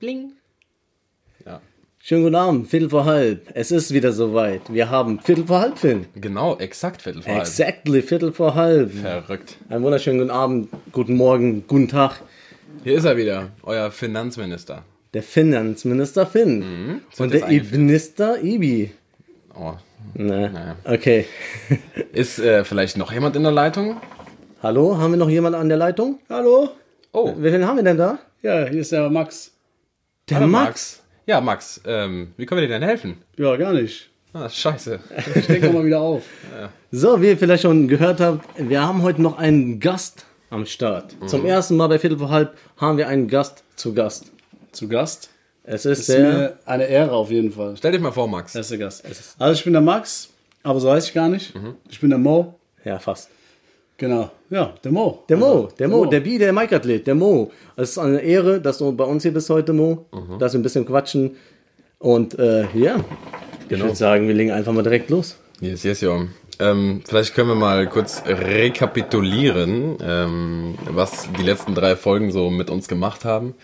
Bling. Ja. Schönen guten Abend, Viertel vor halb. Es ist wieder soweit. Wir haben Viertel vor halb Film. Genau, exakt Viertel vor halb. Exactly, Viertel vor halb. Verrückt. Einen wunderschönen guten Abend, guten Morgen, guten Tag. Hier ist er wieder, euer Finanzminister. Der Finanzminister Finn. Mhm. Und der. Ibnister Ibi. Oh. Ne. Naja. Okay. Ist äh, vielleicht noch jemand in der Leitung? Hallo, haben wir noch jemanden an der Leitung? Hallo? Oh, Wen haben wir denn da? Ja, hier ist der Max. Der hallo, Max. Ja, Max, ähm, wie können wir dir denn helfen? Ja, gar nicht. Ah, scheiße. Ich denke mal wieder auf. So, wie ihr vielleicht schon gehört habt, wir haben heute noch einen Gast am Start. Mhm. Zum ersten Mal bei Viertel vor halb haben wir einen Gast zu Gast. Zu Gast. Es ist Ist der. mir eine Ehre auf jeden Fall. Stell dich mal vor, Max. Erster Gast. Also ich bin der Max, aber so heiße ich gar nicht. Mhm. Ich bin der Mo. Ja, fast. Genau. Ja, der Mo. Der Mo, Also, der Mo, der Bi, der Mike-Athlet, der Mo. Es ist eine Ehre, dass du bei uns hier bist heute, Mo. Mhm. Dass wir ein bisschen quatschen. Und äh, ja, ich Genau. würde sagen, wir legen einfach mal direkt los. Yes, yes, ja. Ähm, vielleicht können wir mal kurz rekapitulieren, ähm, was die letzten drei Folgen so mit uns gemacht haben.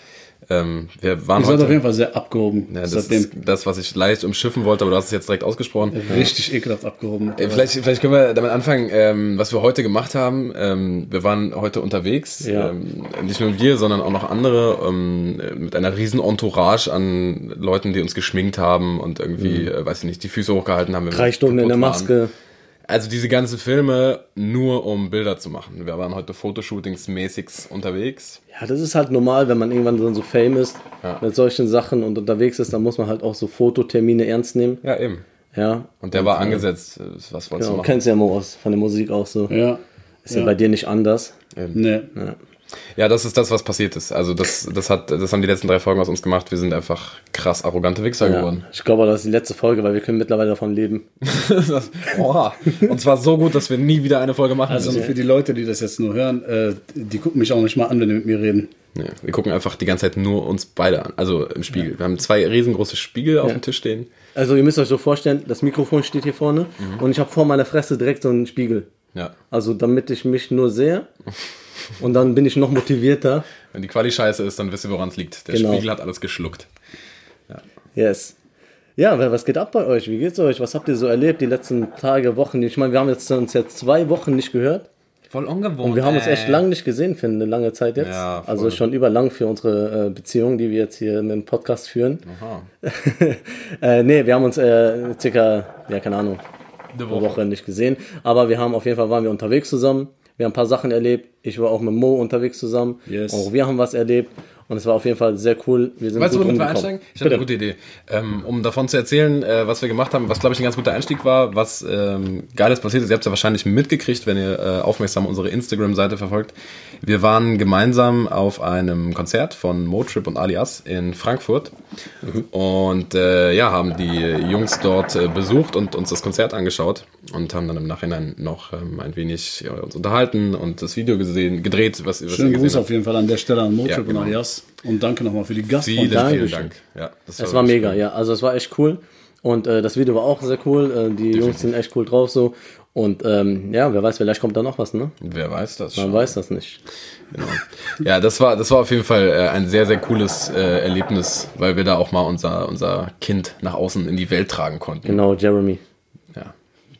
Ähm, wir waren Ihr seid auf jeden Fall sehr abgehoben. ja, das seitdem. ist das, was ich leicht umschiffen wollte, aber du hast es jetzt direkt ausgesprochen. Richtig ekelhaft abgehoben. Äh, Vielleicht, vielleicht können wir damit anfangen, ähm, was wir heute gemacht haben. Ähm, wir waren heute unterwegs, Ja. ähm, nicht nur wir, sondern auch noch andere, ähm, mit einer riesen Entourage an Leuten, die uns geschminkt haben und irgendwie, äh, weiß ich nicht, die Füße hochgehalten haben. Drei Stunden in der kaputt waren. Also diese ganzen Filme nur um Bilder zu machen. Wir waren heute Fotoshootings-mäßig unterwegs. Ja, das ist halt normal, wenn man irgendwann so, so fame ist Ja. mit solchen Sachen und unterwegs ist, dann muss man halt auch so Fototermine ernst nehmen. Ja, eben. Ja. Und der war angesetzt. Äh, Was wolltest Genau, du machen? kennst ja Mo aus, von der Musik auch so. ja. Ist ja. bei dir nicht anders. Nee. Ja, das ist das, was passiert ist. Also das, das hat, das haben die letzten drei Folgen aus uns gemacht. Wir sind einfach krass arrogante Wichser Ja. geworden. Ich glaube, das ist die letzte Folge, weil wir können mittlerweile davon leben. Das, oha. Und zwar so gut, dass wir nie wieder eine Folge machen Also müssen. für die Leute, die das jetzt nur hören, äh, die gucken mich auch nicht mal an, wenn die mit mir reden. Nee, wir gucken einfach die ganze Zeit nur uns beide an. Also im Spiegel. Wir haben zwei riesengroße Spiegel auf dem Tisch stehen. Also ihr müsst euch so vorstellen, das Mikrofon steht hier vorne und ich habe vor meiner Fresse direkt so einen Spiegel. Ja. Also damit ich mich nur sehe und dann bin ich noch motivierter. Wenn die Quali scheiße ist, dann wisst ihr, woran es liegt. Der Genau. Spiegel hat alles geschluckt. Yes. Ja, wa- was geht ab bei euch? Wie geht's euch? Was habt ihr so erlebt die letzten Tage, Wochen? Ich meine, wir haben jetzt, uns jetzt zwei Wochen nicht gehört. Voll ungewohnt. Und wir haben uns echt lang nicht gesehen für eine lange Zeit jetzt. Ja, voll. also schon überlang für unsere äh, Beziehung, die wir jetzt hier mit dem Podcast führen. Aha. äh, nee, wir haben uns äh, circa, ja, keine Ahnung, Eine eine Woche nicht gesehen. Aber wir haben auf jeden Fall waren wir unterwegs zusammen. Wir haben ein paar Sachen erlebt. Ich war auch mit Mo unterwegs zusammen. Yes. Auch wir haben was erlebt. Und es war auf jeden Fall sehr cool. Wir sind Weißt du, gut womit wir einsteigen? Ich habe eine gute Idee. Ähm, um davon zu erzählen, äh, was wir gemacht haben, was glaube ich ein ganz guter Einstieg war, was ähm, Geiles passiert ist. Ihr habt es ja wahrscheinlich mitgekriegt, wenn ihr äh, aufmerksam unsere Instagram-Seite verfolgt. Wir waren gemeinsam auf einem Konzert von Motrip und Alias in Frankfurt und äh, ja, haben die Jungs dort äh, besucht und uns das Konzert angeschaut und haben dann im Nachhinein noch ähm, ein wenig ja, uns unterhalten und das Video gesehen, gedreht, was, was Schönen ihr Gruß auf jeden Fall an der Stelle an Motrip Ja, genau. und Alias. Und danke nochmal für die. Gastfreundschaft. Vielen, vielen. Dank. Ja, das Es war wirklich mega, cool. ja. Also es war echt cool. Und äh, das Video war auch sehr cool. Äh, die Jungs sind echt cool drauf so. Und ähm, ja, wer weiß, vielleicht kommt da noch was, ne? Wer weiß das Man schon. weiß das nicht. Genau. Ja, das war, das war auf jeden Fall äh, ein sehr, sehr cooles äh, Erlebnis, weil wir da auch mal unser, unser Kind nach außen in die Welt tragen konnten. Genau, Jeremy.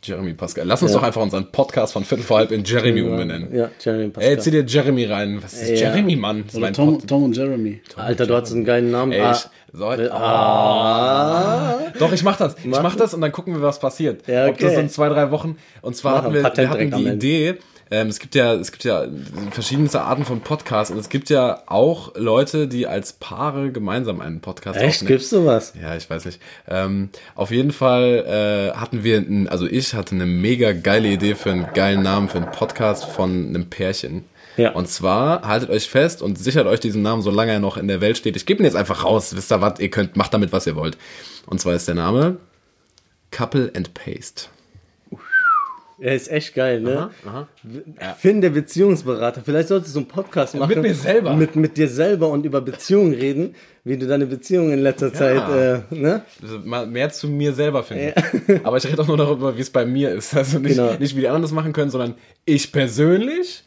Jeremy Pascal. Lass uns Ja. doch einfach unseren Podcast von Viertel vor halb in Jeremy umbenennen. Ja, Jeremy Pascal. Ey, zieh dir Jeremy rein. Was ist Ja. Jeremy, Mann? Oder Tom, Pod- Tom und Jeremy. Alter, du hattest einen geilen Namen. Ey, Ah, ich, so, ah. Doch, ich mach das. Ich mach das und dann gucken wir, was passiert. Ja, Ob das okay. in zwei, drei Wochen. Und zwar Machen hatten wir wir, hatten die Ende. Idee, ähm, es gibt ja, es gibt ja verschiedenste Arten von Podcasts und es gibt ja auch Leute, die als Paare gemeinsam einen Podcast Echt? aufnehmen. Gibt's sowas? Ja, ich weiß nicht. Ähm, auf jeden Fall äh, hatten wir, ein, also ich hatte eine mega geile Idee für einen geilen Namen für einen Podcast von einem Pärchen. Ja. Und zwar haltet euch fest und sichert euch diesen Namen, solange er noch in der Welt steht. Ich gebe ihn jetzt einfach raus. Wisst ihr was? Ihr könnt, macht damit, was ihr wollt. Und zwar ist der Name Couple and Paste. Er ist echt geil, ne? Aha. Finn, der Beziehungsberater. Vielleicht solltest du so einen Podcast machen. mir selber. Mit, mit dir selber und über Beziehungen reden, wie du deine Beziehung in letzter Zeit, äh, ne? Also mal mehr zu mir selber finden. Aber ich rede auch nur darüber, wie es bei mir ist. Also nicht, Genau. nicht wie die anderen das machen können, sondern ich persönlich,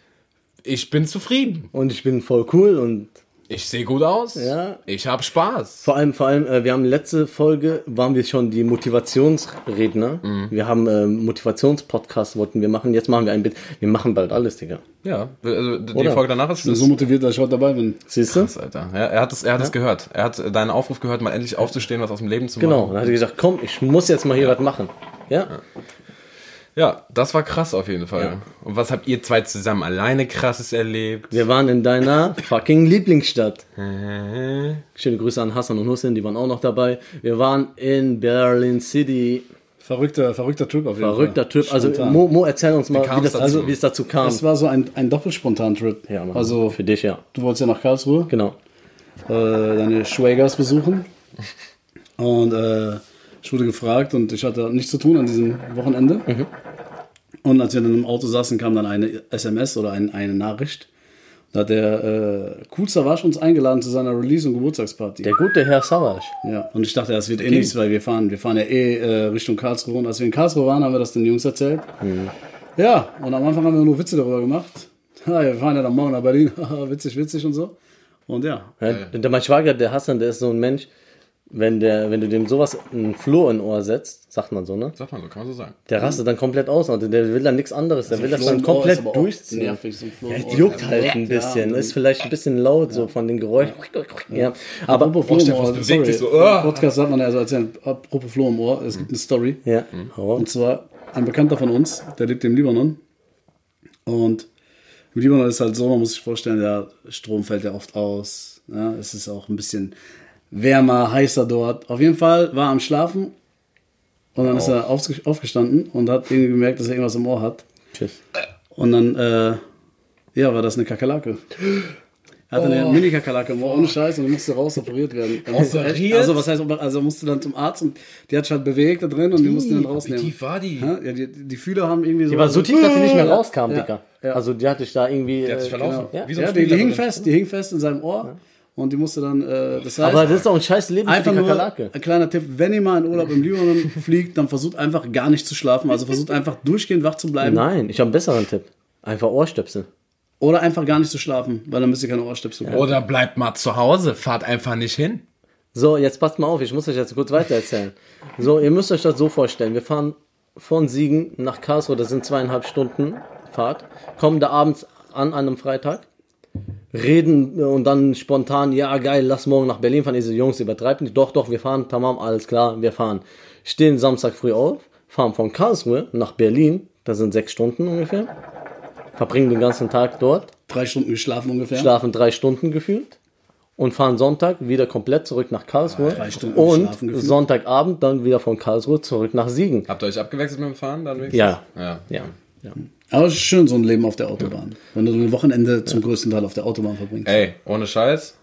ich bin zufrieden. Und ich bin voll cool und Ich sehe gut aus. Ja. Ich habe Spaß. vor allem, vor allem, äh, wir haben letzte Folge, waren wir schon die Motivationsredner. Mhm. Wir haben äh, Motivationspodcast wollten wir machen. Jetzt machen wir ein Bit. Wir machen bald alles, Digga. Ja, also die Oder? Folge danach ist Ich bin so motiviert, dass ich heute dabei bin. Siehst du? Krass, Alter. Ja, er hat es, er hat es gehört. Er hat deinen Aufruf gehört, mal endlich aufzustehen, was aus dem Leben zu Genau. machen. Dann hat er gesagt, komm, ich muss jetzt mal hier was machen. Ja? Ja, das war krass auf jeden Fall. Und was habt ihr zwei zusammen alleine krasses erlebt? Wir waren in deiner fucking Lieblingsstadt. Schöne Grüße an Hassan und Hussein, die waren auch noch dabei. Wir waren in Berlin City. Verrückter, verrückter Typ auf jeden Verrückter Fall. Typ. Also Spontan. Mo, Mo erzähl uns mal, wie, es das, dazu? also, wie es dazu kam. Das war so ein, ein Doppelspontan-Trip. ja, Mann. also, für dich, ja. du wolltest ja nach Karlsruhe, Genau. äh, deine Schwägers besuchen. Und äh, ich wurde gefragt und ich hatte nichts zu tun an diesem Wochenende. Mhm. Und als wir dann im Auto saßen, kam dann eine SMS oder ein, eine Nachricht. Da hat der äh, Cool Savage uns eingeladen zu seiner Release- und Geburtstagsparty. Der gute Herr Savage. Ja, und ich dachte, das wird eh nichts, weil wir fahren, wir fahren ja eh äh, Richtung Karlsruhe. Und als wir in Karlsruhe waren, haben wir das den Jungs erzählt. Ja, und am Anfang haben wir nur Witze darüber gemacht. Ja, wir fahren ja dann morgen nach Berlin. Witzig, witzig und so. Und ja, Ja, der, mein Schwager, der Hassan, der ist so ein Mensch, wenn, der, wenn du dem sowas ein Floh in Ohr setzt, sagt man so, ne? Sagt man so, kann man so sagen. Der rastet dann komplett aus und der will dann nichts anderes. Der will das dann komplett ist aber auch durchziehen. nervig, so Ja, es juckt halt ein Ja, bisschen. und- ist vielleicht ein bisschen laut so von den Geräuschen. Ja. Aber Apropos Floh im Ohr, es bewegt sich so, sorry, ah. im Podcast sagt man ja so erzählen, apropos Floh im Ohr, es gibt eine Story. ja, hau auf. Und zwar ein Bekannter von uns, der lebt im Libanon. Und im Libanon ist halt so, man muss sich vorstellen, der Strom fällt ja oft aus. Ja, es ist auch ein bisschen wärmer, heißer dort. Auf jeden Fall war er am Schlafen und dann ist er aufge- aufgestanden und hat irgendwie gemerkt, dass er irgendwas im Ohr hat. Tschüss. Und dann, äh, ja, war das eine Kakerlake. Er hatte eine Mini-Kakerlake im Ohr, ohne Scheiß, und die musste raus operiert werden. Operiert? Also, was heißt, also musste dann zum Arzt und die hat sich halt bewegt da drin und die mussten dann rausnehmen. Wie tief war die? Ja, ja, die, die Fühler haben irgendwie so. Die war so tief, dass sie nicht mehr rauskam, Ja, Digga. ja. Also die hatte ich da irgendwie. Die hat sich äh, verlaufen. genau. Wie so Ja, die, die hing fest, die hing fest in seinem Ohr und die musste dann, äh, das heißt, Aber das ist doch ein scheiß Leben für einfach die nur Kakerlake. ein kleiner Tipp, wenn ihr mal in Urlaub im Libanon fliegt, dann versucht einfach gar nicht zu schlafen, also versucht einfach durchgehend wach zu bleiben Nein, ich habe einen besseren Tipp. Einfach Ohrstöpsel. oder einfach gar nicht zu schlafen, weil dann müsst ihr keine Ohrstöpsel brauchen. Oder bleibt mal zu Hause, fahrt einfach nicht hin. So, jetzt passt mal auf, ich muss euch jetzt kurz weiter erzählen. So, ihr müsst euch das so vorstellen. Wir fahren von Siegen nach Karlsruhe, das sind zweieinhalb Stunden Fahrt, kommen da abends an, an einem Freitag, reden und dann spontan, ja geil, lass morgen nach Berlin fahren. Diese Jungs übertreiben nicht. Doch, doch, wir fahren, tamam, alles klar, wir fahren. Stehen Samstag früh auf, fahren von Karlsruhe nach Berlin, das sind sechs Stunden ungefähr, verbringen den ganzen Tag dort, Drei Stunden geschlafen ungefähr. schlafen drei Stunden gefühlt und fahren Sonntag wieder komplett zurück nach Karlsruhe Drei Stunden und. Sonntagabend dann wieder von Karlsruhe zurück nach Siegen. Habt ihr euch abgewechselt mit dem Fahren dann wenigstens? Ja. Ja. Ja. ja. Aber es ist schön, so ein Leben auf der Autobahn. Wenn du ein Wochenende zum größten Teil auf der Autobahn verbringst. Ey, ohne Scheiß.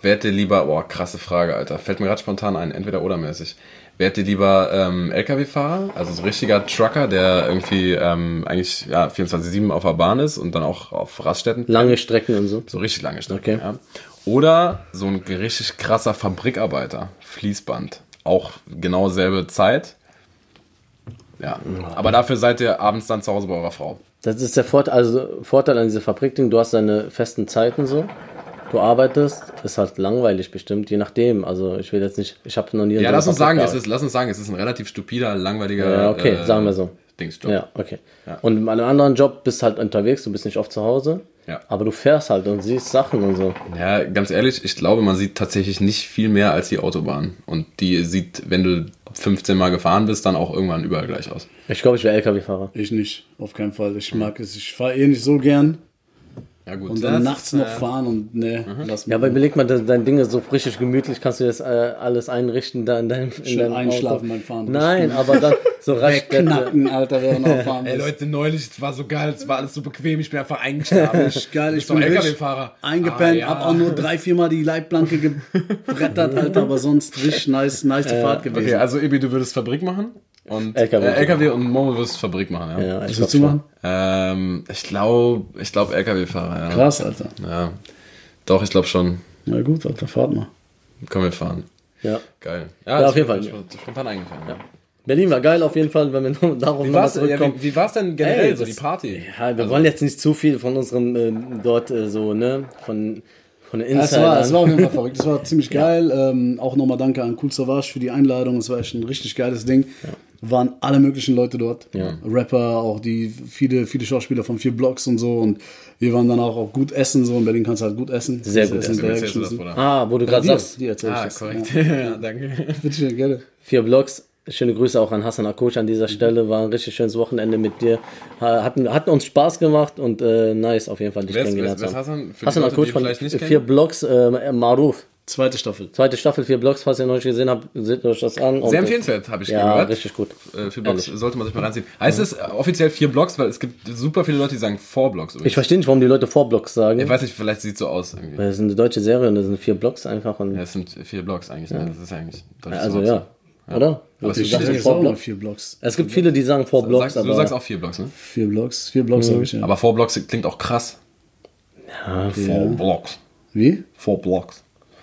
Wärt ihr lieber, boah, krasse Frage, Alter. Fällt mir gerade spontan ein, entweder oder mäßig. Wärt ihr lieber ähm, LKW-Fahrer, also so richtiger Trucker, der irgendwie ähm, eigentlich ja, 24-7 auf der Bahn ist und dann auch auf Raststätten Lange Strecken und so. So richtig lange Strecken, Okay. ja. Oder so ein richtig krasser Fabrikarbeiter, Fließband. Auch genau selbe Zeit. Ja. Aber dafür seid ihr abends dann zu Hause bei eurer Frau. Das ist der Vorteil, also Vorteil an dieser Fabrikding, du hast deine festen Zeiten so. Du arbeitest, ist halt langweilig bestimmt, je nachdem. Also ich will jetzt nicht, ich habe noch nie in Ja, lass uns sagen, es ist, lass uns sagen, es ist ein relativ stupider, langweiliger. Ja, okay, äh, sagen wir so. Dingsjob. Ja, okay. Ja. Und bei einem anderen Job bist halt unterwegs, du bist nicht oft zu Hause. Ja. Aber du fährst halt und siehst Sachen und so. Ja, ganz ehrlich, ich glaube, man sieht tatsächlich nicht viel mehr als die Autobahn. Und die sieht, wenn du 15 Mal gefahren bist, dann auch irgendwann überall gleich aus. Ich glaube, ich wäre LKW-Fahrer. Ich nicht, auf keinen Fall. Ich mag es. Ich fahre eh nicht so gern. Ja, gut. Und dann nachts noch fahren und ne, lass Ja, aber überleg mal, dein Ding ist so richtig gemütlich, kannst du das äh, alles einrichten da in deinem, in Schön deinem einschlafen beim Fahren. Nein, aber dann so Raststätte. Knacken, Alter, während du fahren Ey. Leute, neulich, es war so geil, es war alles so bequem, ich bin einfach eingeschlafen. Ich, Geil, ich bin LKW-Fahrer. eingepennt, Ah, ja. hab auch nur drei, viermal die Leitplanke gebrettert, Alter, aber sonst richtig nice, nice die Fahrt gewesen. Okay, also Ebi, du würdest Fabrik machen? Und LKW. Äh, LKW und Momo wirst Fabrik machen, ja. Ja, Was ich willst du machen? Ähm, ich glaube, ich glaube LKW-Fahrer, ja. Krass, Alter. Ja. Doch, ich glaube schon. Na gut, Alter, fahrt mal. Können wir fahren. Ja. Geil. Ja, das auf jeden Fall. Spontan eingefallen. Ja. Berlin war geil auf jeden Fall, wenn wir noch darauf Wie nochmal war's, ja, zurückkommen. wie, wie war's denn generell Ey, so das- die Party? Ja, wir wollen jetzt nicht zu viel von unserem ähm, dort äh, so, ne, von, von den Ja, es, war, es war auf jeden Fall verrückt. Es war ziemlich geil. Ähm, auch nochmal danke an Cool Savage für die Einladung. Es war echt ein richtig geiles Ding. Waren alle möglichen Leute dort. Rapper, auch die viele, viele Schauspieler von vier Blocks und so. Und wir waren dann auch, auch gut essen. So in Berlin kannst du halt gut essen. Sehr gut Essen du das? Ah, wo du gerade sagst, dir erzähl ich Ah, das. korrekt. Ja. Ja, danke. Bitte schön, gerne. vier Blogs. Schöne Grüße auch an Hassan Akosh an dieser Stelle. War ein richtig schönes Wochenende mit dir. Ha- Hatten, hatten uns Spaß gemacht und äh, nice auf jeden Fall dich Wer kennengelernt wer haben. Hassan? Die Hassan die von vier? Blogs, äh, Maruf. Zweite Staffel. Zweite Staffel, vier Blogs, falls ihr noch nicht gesehen habt, seht euch das an. Sehr empfehlenswert, habe ich Ja, gehört. richtig gut. Äh, vier Blogs Ehrlich. sollte man sich mal reinziehen. Heißt es äh, offiziell vier Blogs, weil es gibt super viele Leute, die sagen four Blogs. Ich verstehe nicht, warum die Leute vor Blogs sagen. Ich weiß nicht, vielleicht sieht es so aus. Irgendwie. Das ist eine deutsche Serie und das sind vier Blogs einfach. Und, Ja, es sind vier Blogs eigentlich. Ne? Das ist ja eigentlich also Wort. ja, oder? Aber es Ich vor sag auch mal Blogs. vier Blocks. Es gibt viele, die sagen vor Du Blogs, sagst, aber du sagst auch vier Blogs, ne? Vier Blocks. Vier Blocks sag ich ja. Aber four Blogs klingt auch krass. ja, Four Blocks. Wie? Four Blocks.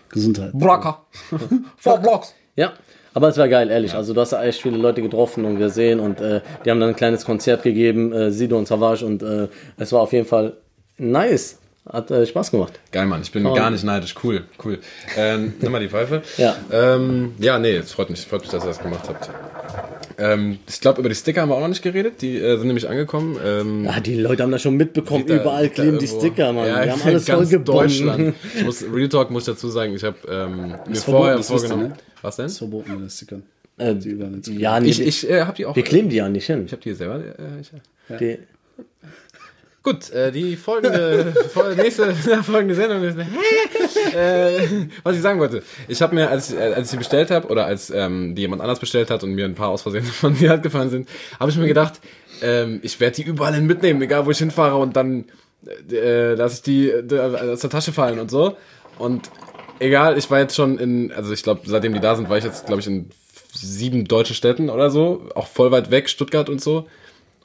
Gesundheit. Blocker. four Blocks. Ja, aber es war geil, ehrlich. Also du hast echt viele Leute getroffen und gesehen und äh, die haben dann ein kleines Konzert gegeben, äh, Sido und Savage und äh, es war auf jeden Fall nice. Hat äh, Spaß gemacht. Geil, Mann. Ich bin Komm. gar nicht neidisch. Cool, cool. Ähm, nimm mal die Pfeife. Ja. Ähm, ja, nee, es freut mich. Freut mich, dass ihr das gemacht habt. Ähm, ich glaube, über die Sticker haben wir auch noch nicht geredet. Die äh, sind nämlich angekommen. Ähm, Ja, die Leute haben das schon mitbekommen. da- Überall kleben die Sticker, Mann. Ja, die haben alles voll Deutschland. gebunden. Ich muss, Real Talk muss ich dazu sagen, ich habe ähm, mir vorher vorgenommen. ne? Was denn? Das ist verboten, mit den Stickern. Äh, ins- ja, nee, Ich, ich äh, habe die auch. wir kleben die ja nicht hin. Ich habe die selber. Äh, ich, Die, Gut, äh, die folgende, fol- nächste folgende Sendung ist. äh, was ich sagen wollte. Ich habe mir, als, ich- äh, als ich sie bestellt habe, oder als ähm, die jemand anders bestellt hat und mir ein paar aus Versehen von mir halt gefallen sind, habe ich mir gedacht, ähm, ich werde die überall hin mitnehmen, egal wo ich hinfahre und dann äh, lasse ich die äh, aus der Tasche fallen und so. Und egal, ich war jetzt schon in, also ich glaube, seitdem die da sind, war ich jetzt, glaube ich, in sieben deutschen Städten oder so, auch voll weit weg, Stuttgart und so.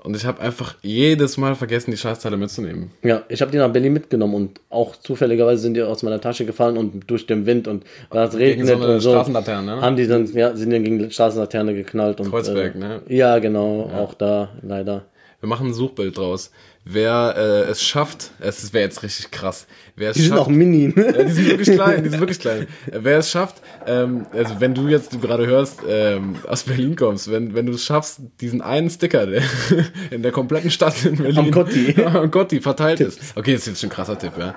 Und ich habe einfach jedes Mal vergessen, die Scheißteile mitzunehmen. ja, ich habe die nach Berlin mitgenommen und auch zufälligerweise sind die aus meiner Tasche gefallen und durch den Wind und weil es regnet so eine und so. Straßenlaterne, ne? Haben die dann, ja, sind dann gegen die Straßenlaterne geknallt und. Kreuzberg, äh, ne? Ja, genau, auch da, leider. Wir machen ein Suchbild draus. Wer äh, es schafft, es wäre jetzt richtig krass. Wer es Die sind schafft, auch mini. Ja, die sind wirklich klein, die sind wirklich klein. Äh, Wer es schafft, ähm, also wenn du jetzt gerade hörst, ähm, aus Berlin kommst, wenn, wenn du es schaffst, diesen einen Sticker, der in der kompletten Stadt in Berlin Am Gotti. am Gotti verteilt ist. Okay, das ist jetzt schon ein krasser Tipp, ja.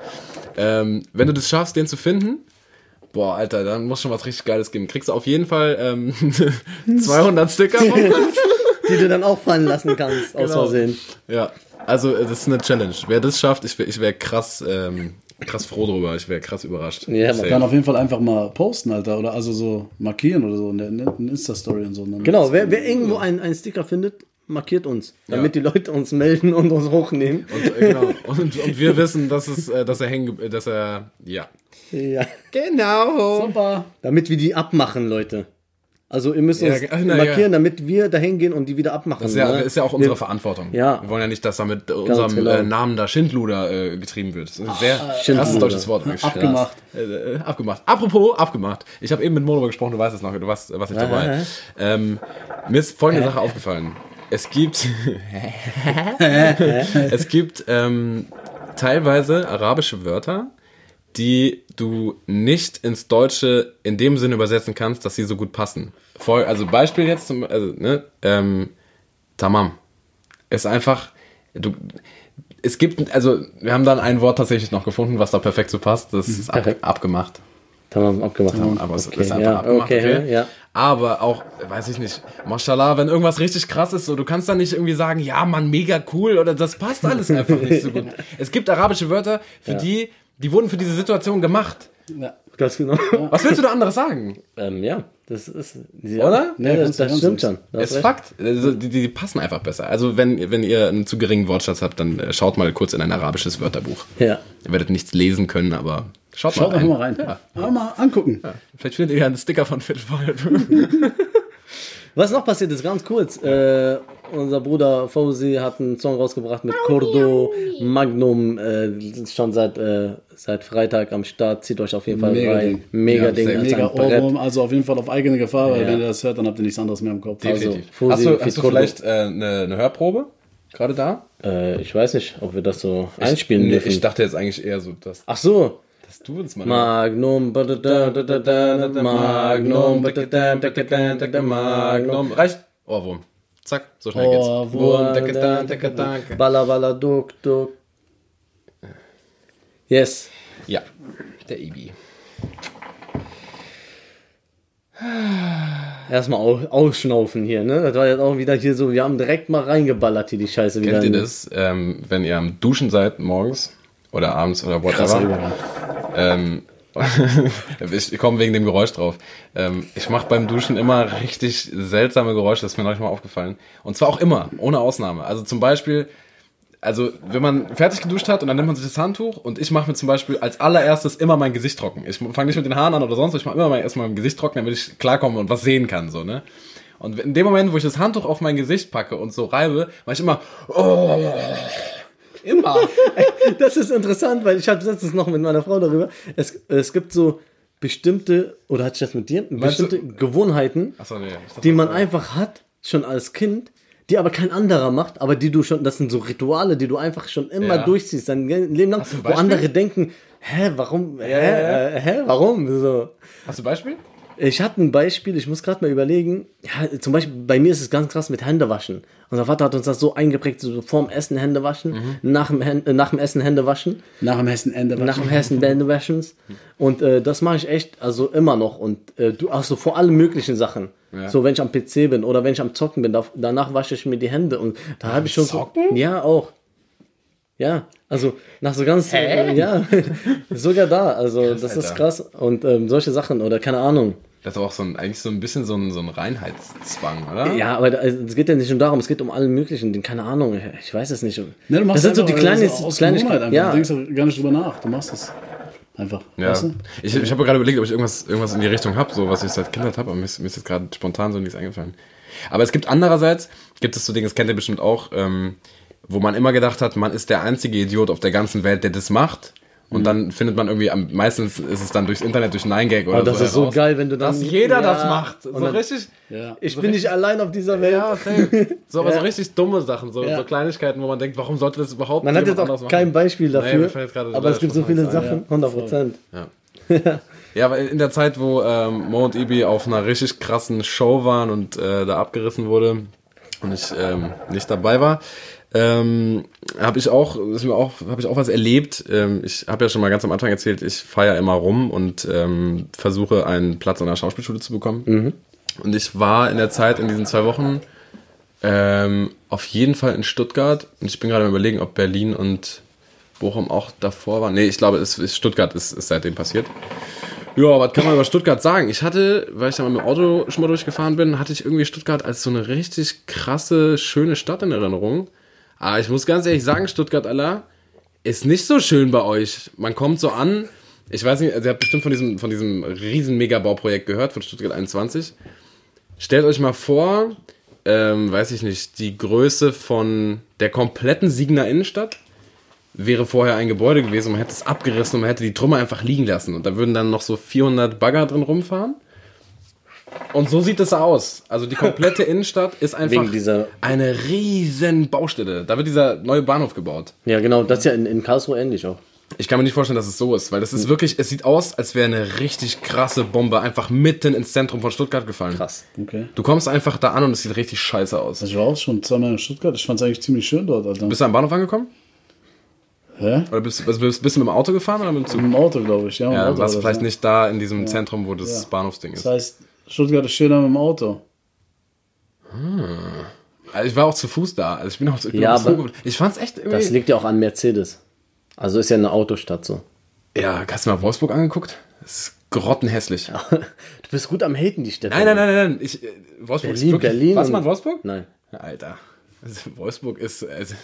Ähm, wenn du das schaffst, den zu finden, boah, Alter, dann muss schon was richtig Geiles geben. Kriegst du auf jeden Fall ähm, 200 Sticker von uns. die du dann auch fallen lassen kannst, aus Genau. Versehen. Ja, also äh, das ist eine Challenge. Wer das schafft, ich wäre ich wär krass, ähm, krass froh drüber. Ich wäre krass überrascht. Ja, man Safe. Dann auf jeden Fall einfach mal posten, Alter. Oder also so markieren oder so in der in der Insta-Story und so. Dann- Genau, wer, wer irgendwo einen, einen Sticker findet, markiert uns, damit die Leute uns melden und uns hochnehmen. Und, äh, genau. und, und wir wissen, dass es, äh, dass er hängen, ge- dass er, ja. Ja. Genau. Super. Damit wir die abmachen, Leute. Also ihr müsst uns Ja, na, markieren, ja. damit wir da hingehen und die wieder abmachen. Das ist ja, ne? ist ja auch unsere Verantwortung. Ja. Wir wollen ja nicht, dass da mit unserem genau. äh, Namen da Schindluder äh, getrieben wird. Das ist ein sehr Schindluder. krasses deutsches Wort. wirklich. Abgemacht. Äh, äh, abgemacht. Apropos abgemacht. Ich habe eben mit Mono gesprochen, du weißt es noch, du warst, warst nicht dabei. Ähm, mir ist folgende Sache aufgefallen. Es gibt, es gibt ähm, teilweise arabische Wörter, die du nicht ins Deutsche in dem Sinne übersetzen kannst, dass sie so gut passen. Voll, also Beispiel jetzt, zum, also, ne, ähm, Tamam. Ist einfach, du, es gibt, also wir haben dann ein Wort tatsächlich noch gefunden, was da perfekt so passt. Das ist ab, abgemacht. wir abgemacht. Aber es okay, ist einfach ja, abgemacht, okay, okay? ja. Aber auch, weiß ich nicht, Mashallah, wenn irgendwas richtig krass ist, so, du kannst dann nicht irgendwie sagen, ja, Mann, mega cool oder das passt alles einfach nicht so gut. Es gibt arabische Wörter, für die, die wurden für diese Situation gemacht. Ja. Ganz genau. Was willst du da anderes sagen? ähm, ja, das ist. Ja, Oder? Ja, Ja, das, ganz- das ganz stimmt schon. Es ist recht. Fakt. Also, die, die passen einfach besser. Also wenn, wenn ihr einen zu geringen Wortschatz habt, dann äh, schaut mal kurz in ein arabisches Wörterbuch. Ja. Ihr werdet nichts lesen können, aber schaut, Schaut mal rein. mal rein. Ja. Aber mal angucken. Vielleicht findet ihr ja einen Sticker von Phil Ford. Was noch passiert ist, ganz kurz. Äh, unser Bruder Fauzi hat einen Song rausgebracht mit Cordo Magnum, äh, schon seit, äh, seit Freitag am Start. Zieht euch auf jeden Fall Mega rein. Ding. Mega Ja, Ding. Mega. Ohrwurm, also auf jeden Fall auf eigene Gefahr, weil Ja. wenn ihr das hört, dann habt ihr nichts anderes mehr im Kopf. Also, Definitiv. Fusi hast du, hast du vielleicht äh, eine, eine Hörprobe? Gerade da? Äh, ich weiß nicht, ob wir das so einspielen nee, dürfen. Ich dachte jetzt eigentlich eher so, dass, Ach so. dass du uns mal. Magnum, ba- da- da- da- da- da- da- Magnum, ba- da- da- da- da- da- da- da- Magnum. Magnum. Reicht? Ohrwurm. Zack, so schnell geht's. Ohrwurm. Dicke, da, dicke, danke. Balla, balla, duck, duck. Yes. Ja, der Ibi. Erstmal au ausschnaufen hier, ne? Das war jetzt auch wieder hier so, wir haben direkt mal reingeballert hier die Scheiße wieder. Kennt ihr das, ähm, wenn ihr am Duschen seid morgens oder abends oder whatever? Ähm, ich komme wegen dem Geräusch drauf. Ähm, ich mache beim Duschen immer richtig seltsame Geräusche, das ist mir neulich mal aufgefallen. Und zwar auch immer, ohne Ausnahme. Also zum Beispiel, also wenn man fertig geduscht hat und dann nimmt man sich das Handtuch und ich mache mir zum Beispiel als allererstes immer mein Gesicht trocken. Ich fange nicht mit den Haaren an oder sonst, ich mache immer mein, erstmal mein Gesicht trocken, damit ich klarkomme und was sehen kann, so, ne? Und in dem Moment, wo ich das Handtuch auf mein Gesicht packe und so reibe, mache ich immer, oh, immer. Das ist interessant, weil ich hatte letztens noch mit meiner Frau darüber. Es, es gibt so bestimmte, oder hatte ich das mit dir? Du- Bestimmte Gewohnheiten, Achso, nee. die man einfach hat, schon als Kind, die aber kein anderer macht, aber die du schon, das sind so Rituale, die du einfach schon immer Ja. durchziehst, dein Leben lang, wo andere denken, hä, warum, hä, ja, ja. Äh, hä, warum, so. Hast du ein Beispiel? Ich hatte ein Beispiel, ich muss gerade mal überlegen. Ja, zum Beispiel bei mir ist es ganz krass mit Händewaschen. Unser Vater hat uns das so eingeprägt, so vorm Essen Hände waschen, nach, dem Hän- äh, nach dem Essen Hände waschen, Nach dem Hessenende. nach dem Essen Hände waschen. Und äh, das mache ich echt, also immer noch. Und äh, du, also vor allen möglichen Sachen. Ja. So, wenn ich am PC bin oder wenn ich am Zocken bin, da, danach wasche ich mir die Hände. Und da habe ich schon. So, Zocken? ja, auch. Ja, also nach so ganz, äh, ja, sogar da. Also das ist Alter. krass. Und ähm, solche Sachen oder keine Ahnung. Das ist auch so ein, eigentlich so ein bisschen so ein, so ein Reinheitszwang, oder? Ja, aber da- also, es geht ja nicht nur darum, es geht um allen möglichen, keine Ahnung, ich weiß es nicht. Ne, du machst das sind so die kleinen, kleinen Gewohnheit einfach. ja, Du denkst auch gar nicht drüber nach. Du machst es einfach. Ja. Weißt du? Ich, ich habe gerade überlegt, ob ich irgendwas, irgendwas in die Richtung habe, so was ich seit Kindheit habe, aber mir ist, mir ist jetzt gerade spontan so nichts eingefallen. Aber es gibt andererseits, gibt es so Dinge, das kennt ihr bestimmt auch, ähm, wo man immer gedacht hat, man ist der einzige Idiot auf der ganzen Welt, der das macht. Und dann findet man irgendwie, am meistens ist es dann durchs Internet, durch 9gag oder Aber das so. ist so heraus, geil, wenn du dann- Dass jeder Ja. das macht. So dann- richtig. Ja. ich bin nicht allein auf dieser Welt. Ja, safe. So, aber Ja. so richtig dumme Sachen, so, Ja. so Kleinigkeiten, wo man denkt, warum sollte das überhaupt Man hat jetzt auch kein? Beispiel Nee, dafür, gerade aber es gibt so viele. Sachen, 100 Prozent. Ja. ja, aber in der Zeit, wo ähm, Mo und Ibi auf einer richtig krassen Show waren und äh, da abgerissen wurde und ich ähm, nicht dabei war, ähm, habe ich auch, ist mir auch, habe ich auch was erlebt. Ähm, ich habe ja schon mal ganz am Anfang erzählt, ich feiere immer rum und ähm, versuche einen Platz an der Schauspielschule zu bekommen. Und ich war in der Zeit in diesen zwei Wochen ähm, auf jeden Fall in Stuttgart und ich bin gerade am überlegen, ob Berlin und Bochum auch davor waren. Nee, ich glaube, es ist Stuttgart ist, ist seitdem passiert. Ja, was kann man über Stuttgart sagen? Ich hatte, weil ich da mal mit dem Auto schon mal durchgefahren bin, hatte ich irgendwie Stuttgart als so eine richtig krasse, schöne Stadt in Erinnerung. Aber ich muss ganz ehrlich sagen, Stuttgart, Allah, ist nicht so schön bei euch. Man kommt so an, ich weiß nicht, also ihr habt bestimmt von diesem, von diesem riesen Megabauprojekt gehört, von Stuttgart 21. Stellt euch mal vor, ähm, weiß ich nicht, die Größe von der kompletten Siegener Innenstadt wäre vorher ein Gebäude gewesen, man hätte es abgerissen und man hätte die Trümmer einfach liegen lassen und da würden dann noch so 400 Bagger drin rumfahren. Und so sieht es aus. Also die komplette Innenstadt ist einfach Wegen dieser- eine riesen Baustelle. Da wird dieser neue Bahnhof gebaut. Ja, genau, das ist ja in, in Karlsruhe ähnlich auch. Ich kann mir nicht vorstellen, dass es so ist, weil das ist wirklich, es sieht aus, als wäre eine richtig krasse Bombe einfach mitten ins Zentrum von Stuttgart gefallen. Krass. Okay. Du kommst einfach da an und es sieht richtig scheiße aus. Ich war auch schon zweimal in Stuttgart. Ich fand es eigentlich ziemlich schön dort, Alter. Bist du am Bahnhof angekommen? Hä? Oder bist, bist, bist, bist du mit dem Auto gefahren oder mit dem Zug? Im Auto, glaube ich. Ja, Ja, Auto warst du vielleicht das, nicht da in diesem Zentrum, wo das Ja. Bahnhofsding ist. Das heißt, Stuttgart ist schöner mit dem Auto. Also ich war auch zu Fuß da. Also ich bin auch, ich bin Ja, auch aber. Ich fand's echt irgendwie. Das liegt ja auch an Mercedes. Also ist ja eine Autostadt so. ja, hast du mal Wolfsburg angeguckt? Das ist grottenhässlich. Du bist gut am Haten, die Städte. Nein, nein, nein, nein, nein. Ich, äh, Wolfsburg Berlin, ist wirklich. Berlin Warst du mal in Wolfsburg? Nein. Alter. Also Wolfsburg ist. Also,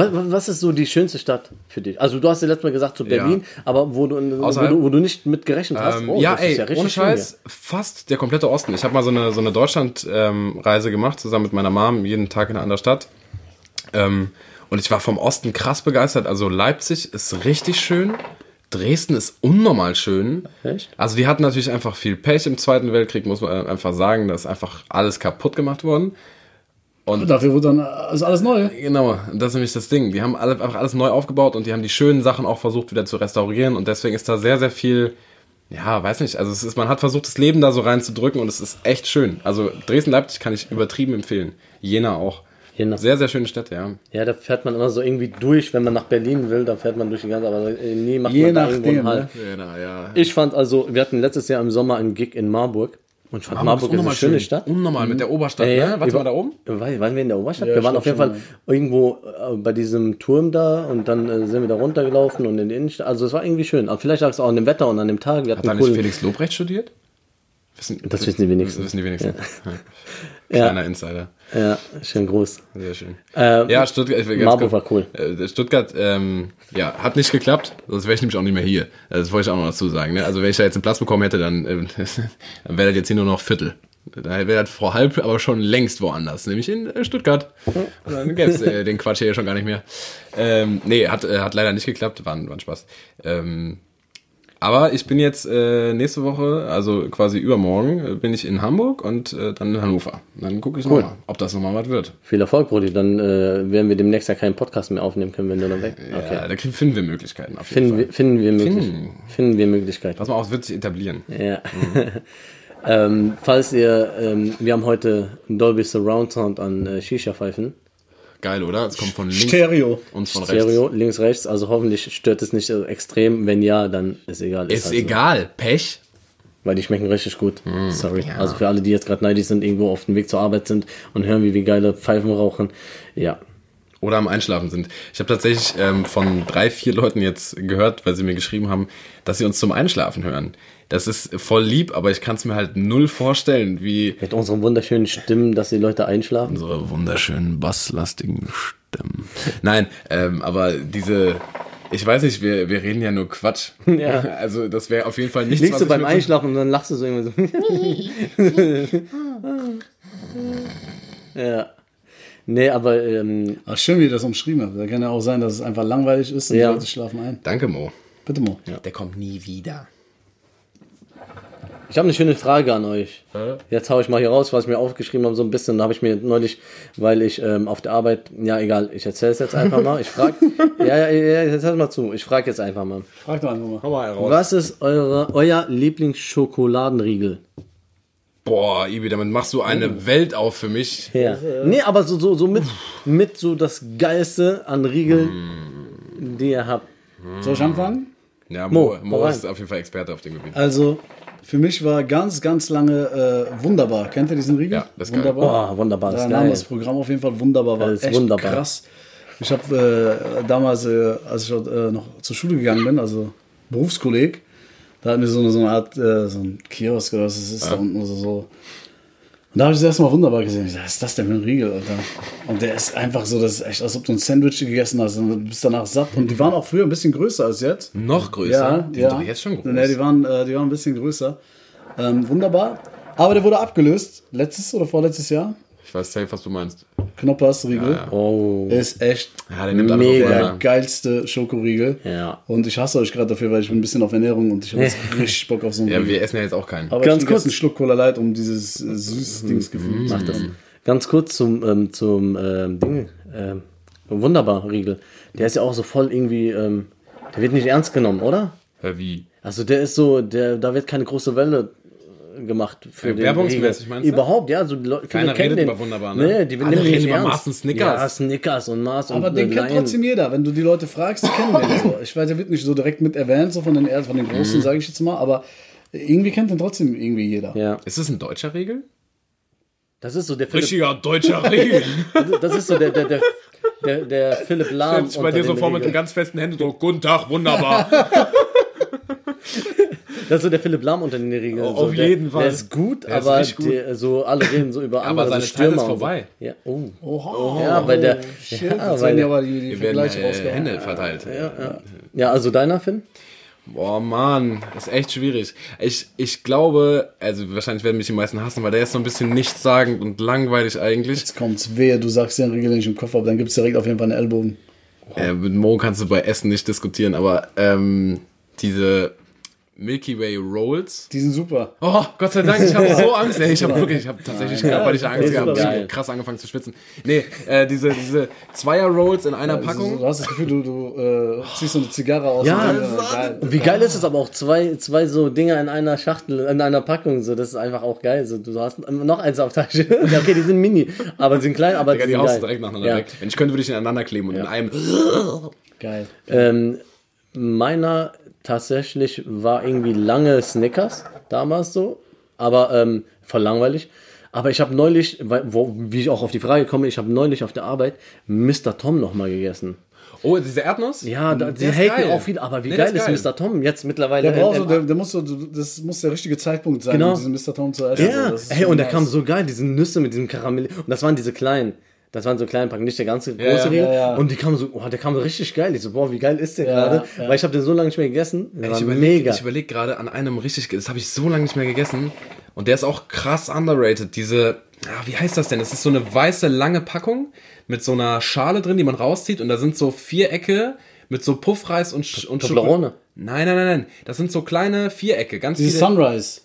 Was, was ist so die schönste Stadt für dich? Also du hast ja letztes Mal gesagt zu Berlin, aber wo du, wo du, wo du nicht mit gerechnet hast. Ähm, oh, ja, ey, richtig ohne Scheiß, fast der komplette Osten. Ich habe mal so eine, so eine Deutschland-Reise gemacht, zusammen mit meiner Mom, jeden Tag in einer anderen Stadt. Ähm, und ich war vom Osten krass begeistert. Also Leipzig ist richtig schön. Dresden ist unnormal schön. Echt? Also die hatten natürlich einfach viel Pech im Zweiten Weltkrieg, muss man einfach sagen. Da ist einfach alles kaputt gemacht worden. Dafür wurde dann also alles neu. Genau, das ist nämlich das Ding. Die haben alle, einfach alles neu aufgebaut und die haben die schönen Sachen auch versucht wieder zu restaurieren und deswegen ist da sehr, sehr viel, ja, weiß nicht, also es ist, man hat versucht, das Leben da so reinzudrücken und es ist echt schön. Also Dresden-Leipzig kann ich übertrieben empfehlen. Jena auch. Jena. Sehr, sehr schöne Städte, ja. Ja, da fährt man immer so irgendwie durch, wenn man nach Berlin will, dann fährt man durch die ganze, aber äh, nie macht Je man da irgendwo einen nachdem, Halt. Jena, ja. Ich fand also, wir hatten letztes Jahr im Sommer einen Gig in Marburg und ich fand Marburg, ist eine schöne Stadt. Unnormal, mit der Oberstadt, Ja, ja, ne? Warte wir mal da oben? War, waren wir in der Oberstadt? Ja, wir waren auf jeden Fall irgendwo äh, bei diesem Turm da und dann äh, sind wir da runtergelaufen und in die Innenstadt. Also es war irgendwie schön. Aber vielleicht lag es auch an dem Wetter und an dem Tag. Wir Hat da nicht Felix Lobrecht studiert? Wissen, Das wissen die wenigsten. Das wissen die wenigsten. Ja. Kleiner Insider. Ja, schön groß. Sehr schön. Äh, Ja, Stuttgart. Marburg war cool. Äh, Stuttgart, ähm, ja, hat nicht geklappt. Sonst wäre ich nämlich auch nicht mehr hier. Das wollte ich auch noch dazu sagen. Ne? Also wenn ich da jetzt einen Platz bekommen hätte, dann, äh, dann wäre das jetzt hier nur noch Viertel. Da wäre das vor halb, aber schon längst woanders, nämlich in äh, Stuttgart. Und dann gäbe es äh, den Quatsch hier schon gar nicht mehr. Ähm, nee, hat, äh, hat leider nicht geklappt, war, war ein Spaß. Ähm, aber ich bin jetzt äh, nächste Woche, also quasi übermorgen, äh, bin ich in Hamburg und äh, dann in Hannover. Dann gucke ich Cool. mal, ob das nochmal was wird. Viel Erfolg, Brody. Dann äh, werden wir demnächst ja keinen Podcast mehr aufnehmen können, wenn du dann weg Ja, Okay. da kriegen- finden wir Möglichkeiten auf jeden Finden Fall. wir, finden, wir möglich, Finden. finden wir Möglichkeiten. Pass mal auf, es wird sich etablieren. Ja. ähm, falls ihr, ähm, wir haben heute Dolby Surround Sound an äh, Shisha-Pfeifen. Geil, oder? Es kommt von links Stereo. und von Stereo, rechts. links, rechts. Also hoffentlich stört es nicht so extrem. Wenn ja, dann ist egal. Ist halt so. egal. Pech. Weil die schmecken richtig gut. Hm, Sorry. Also für alle, die jetzt gerade neidisch sind, irgendwo auf dem Weg zur Arbeit sind und hören, wie wir geile Pfeifen rauchen. Ja. Oder am Einschlafen sind. Ich habe tatsächlich ähm, von drei, vier Leuten jetzt gehört, weil sie mir geschrieben haben, dass sie uns zum Einschlafen hören. Das ist voll lieb, aber ich kann es mir halt null vorstellen, wie Mit unseren wunderschönen Stimmen, dass die Leute einschlafen. unsere wunderschönen basslastigen Stimmen. Nein, ähm, aber diese, ich weiß nicht, wir, wir reden ja nur Quatsch. Ja. Also das wäre auf jeden Fall nichts, Liegst du beim Einschlafen und dann lachst du so immer so. ja. Nee, aber ähm, Ach, schön, wie ihr das umschrieben habt. Da kann ja auch sein, dass es einfach langweilig ist und Ja. die Leute schlafen ein. Danke, Mo. Bitte mal. Der kommt nie wieder. Ich habe eine schöne Frage an euch. Jetzt hau ich mal hier raus, was ich mir aufgeschrieben habe, so ein bisschen. Da habe ich mir neulich, weil ich ähm, auf der Arbeit, ja egal, ich erzähle es jetzt einfach mal. Ich frage, ja, ja, ja, jetzt hört mal zu. Ich frage jetzt einfach mal. Frag doch einfach mal. Komm mal raus. Was ist eure, euer Lieblingsschokoladenriegel? Boah, Ibi, damit machst du eine Welt auf für mich. Ja. Nee, aber so, so, so mit, mit so das Geilste an Riegeln, die ihr habt. Soll ich anfangen? Ja, Mo, Mo, Mo rein. ist auf jeden Fall Experte auf dem Gebiet. Also, für mich war ganz, ganz lange äh, wunderbar. Kennt ihr diesen Riegel? Ja, das ist geil. wunderbar. Oh, wunderbar, das geil. das Programm auf jeden Fall wunderbar. War Das ist echt wunderbar. krass. Ich habe äh, damals, äh, als ich äh, noch zur Schule gegangen bin, also Berufskolleg, da hatten wir so eine, so eine Art, äh, so ein Kiosk oder was es ist, da unten so. so. Und da habe ich das erstmal wunderbar gesehen. Ich dachte, was ist das denn für ein Riegel, Alter? Und der ist einfach so, das ist echt, als ob du ein Sandwich gegessen hast und du bist danach satt. Und die waren auch früher ein bisschen größer als jetzt. Noch größer? Ja, die ja. sind doch jetzt schon groß. Nee, die waren, äh, die waren ein bisschen größer. Ähm, wunderbar. Aber der wurde abgelöst. Letztes oder vorletztes Jahr. Ich weiß safe, was du meinst. Knoppers Riegel. Oh. Ist echt Ja, der nimmt Mega. geilste Schokoriegel. Ja. Und ich hasse euch gerade dafür, weil ich bin ein bisschen auf Ernährung und ich habe jetzt richtig Bock auf so einen Ja, Riegel. wir essen ja jetzt auch keinen. Aber Ganz ich kurz. einen Schluck Cola Light, um dieses äh, süßes Dingsgefühl zu Mach das. Ganz kurz zum, ähm, zum ähm, Ding. Ähm, wunderbar, Riegel. Der ist ja auch so voll irgendwie, ähm, der wird nicht ernst genommen, oder? Wie? Also der ist so, der, da wird keine große Welle gemacht für Ja, den werbungsmäßig meinst du? Überhaupt, ja. So die Leute, Keiner kennen redet den. über Wunderbar, ne? Nee, die Alle nehmen den reden nicht über ernst. Mars und Snickers. Ja, Snickers und Mars und Aber den kennt Lion. trotzdem jeder. Wenn du die Leute fragst, die kennen den. So. Ich weiß, der wird nicht so direkt mit erwähnt, so von den, von den Großen, sage ich jetzt mal, aber irgendwie kennt den trotzdem irgendwie jeder. Ja, Ist das ein deutscher Regel? das ist so der Philipp, Richtiger deutscher Regel. das ist so der, der, der, der, der Philipp Lahm. Stellt sich bei dir so vor mit einem ganz festen Händedruck. Guten Tag, wunderbar. Das ist so der Philipp Lahm unter den Regeln. Oh, so. auf der, jeden Fall. Der ist gut, Der ist aber richtig gut. Der, so alle reden so über Aber andere seine so Zeit Stürmer ist vorbei. So. Ja, oh. Oha. Ja, weil der- Shit, ja, weil werden ja der- aber die, die Wir werden Vergleiche äh. Hände verteilt. ja, also deiner, Finn? Boah, Mann, ist echt schwierig. Ich, ich glaube, also wahrscheinlich werden mich die meisten hassen, weil der ist so ein bisschen nichtssagend und langweilig eigentlich. Jetzt kommt's wehe, du sagst den Regel nicht im Kopf, aber dann gibt's direkt auf jeden Fall einen Ellbogen. Äh, mit Mo kannst du bei Essen nicht diskutieren, aber ähm, diese Milky Way Rolls. Die sind super. Oh, Gott sei Dank, ich habe so Angst. Ey, ich habe wirklich, ich habe tatsächlich körperliche Angst ist gehabt. Ich hab geil. krass angefangen zu schwitzen. Nee, äh, diese, diese Zweier-Rolls in einer Also, Packung. du hast das Gefühl, du, du äh, ziehst so eine Zigarre aus. Ja, und, geil. Wie geil ist es aber auch, zwei, zwei so Dinger in einer Schachtel, in einer Packung, so, das ist einfach auch geil. So, du hast noch eins auf Tasche. ja, okay, die sind mini, aber die sind klein, aber Digga, die die sind haust geil. du direkt nacheinander ja. weg. Wenn ich könnte, würde ich ineinander kleben und in einem. geil. Ähm, meiner tatsächlich war irgendwie lange Snickers, damals so, aber ähm, voll langweilig. Aber ich habe neulich, wo, wie ich auch auf die Frage komme, ich habe neulich auf der Arbeit Mr. Tom nochmal gegessen. Oh, diese Erdnuss? Ja, da, Der die haten geil. auch viel, aber wie Nee, der geil ist, Mr. Tom jetzt mittlerweile? Der, braucht so, der, der muss so, das muss der richtige Zeitpunkt sein, Genau. um diesen Mr. Tom zu essen. Ja, Also, hey, und der nice. kam so geil, diese Nüsse mit diesem Karamell. Und das waren diese kleinen. Das waren so kleine Packen, nicht der ganze große ja, Riegel. ja, ja. Und die kamen so, oh, der kam so richtig geil. Ich so, boah, wie geil ist der gerade? Weil ich habe den so lange nicht mehr gegessen. Der Ich war überlege mega. ich überleg gerade an einem richtig, das habe ich so lange nicht mehr gegessen. Und der ist auch krass underrated. Diese, ah, wie heißt das denn? Das ist so eine weiße, lange Packung mit so einer Schale drin, die man rauszieht. Und da sind so Vierecke mit so Puffreis und, Sch- und Toblerone. Schoko- Nein, nein, nein, nein. Das sind so kleine Vierecke, ganz Diese viele. Sunrise.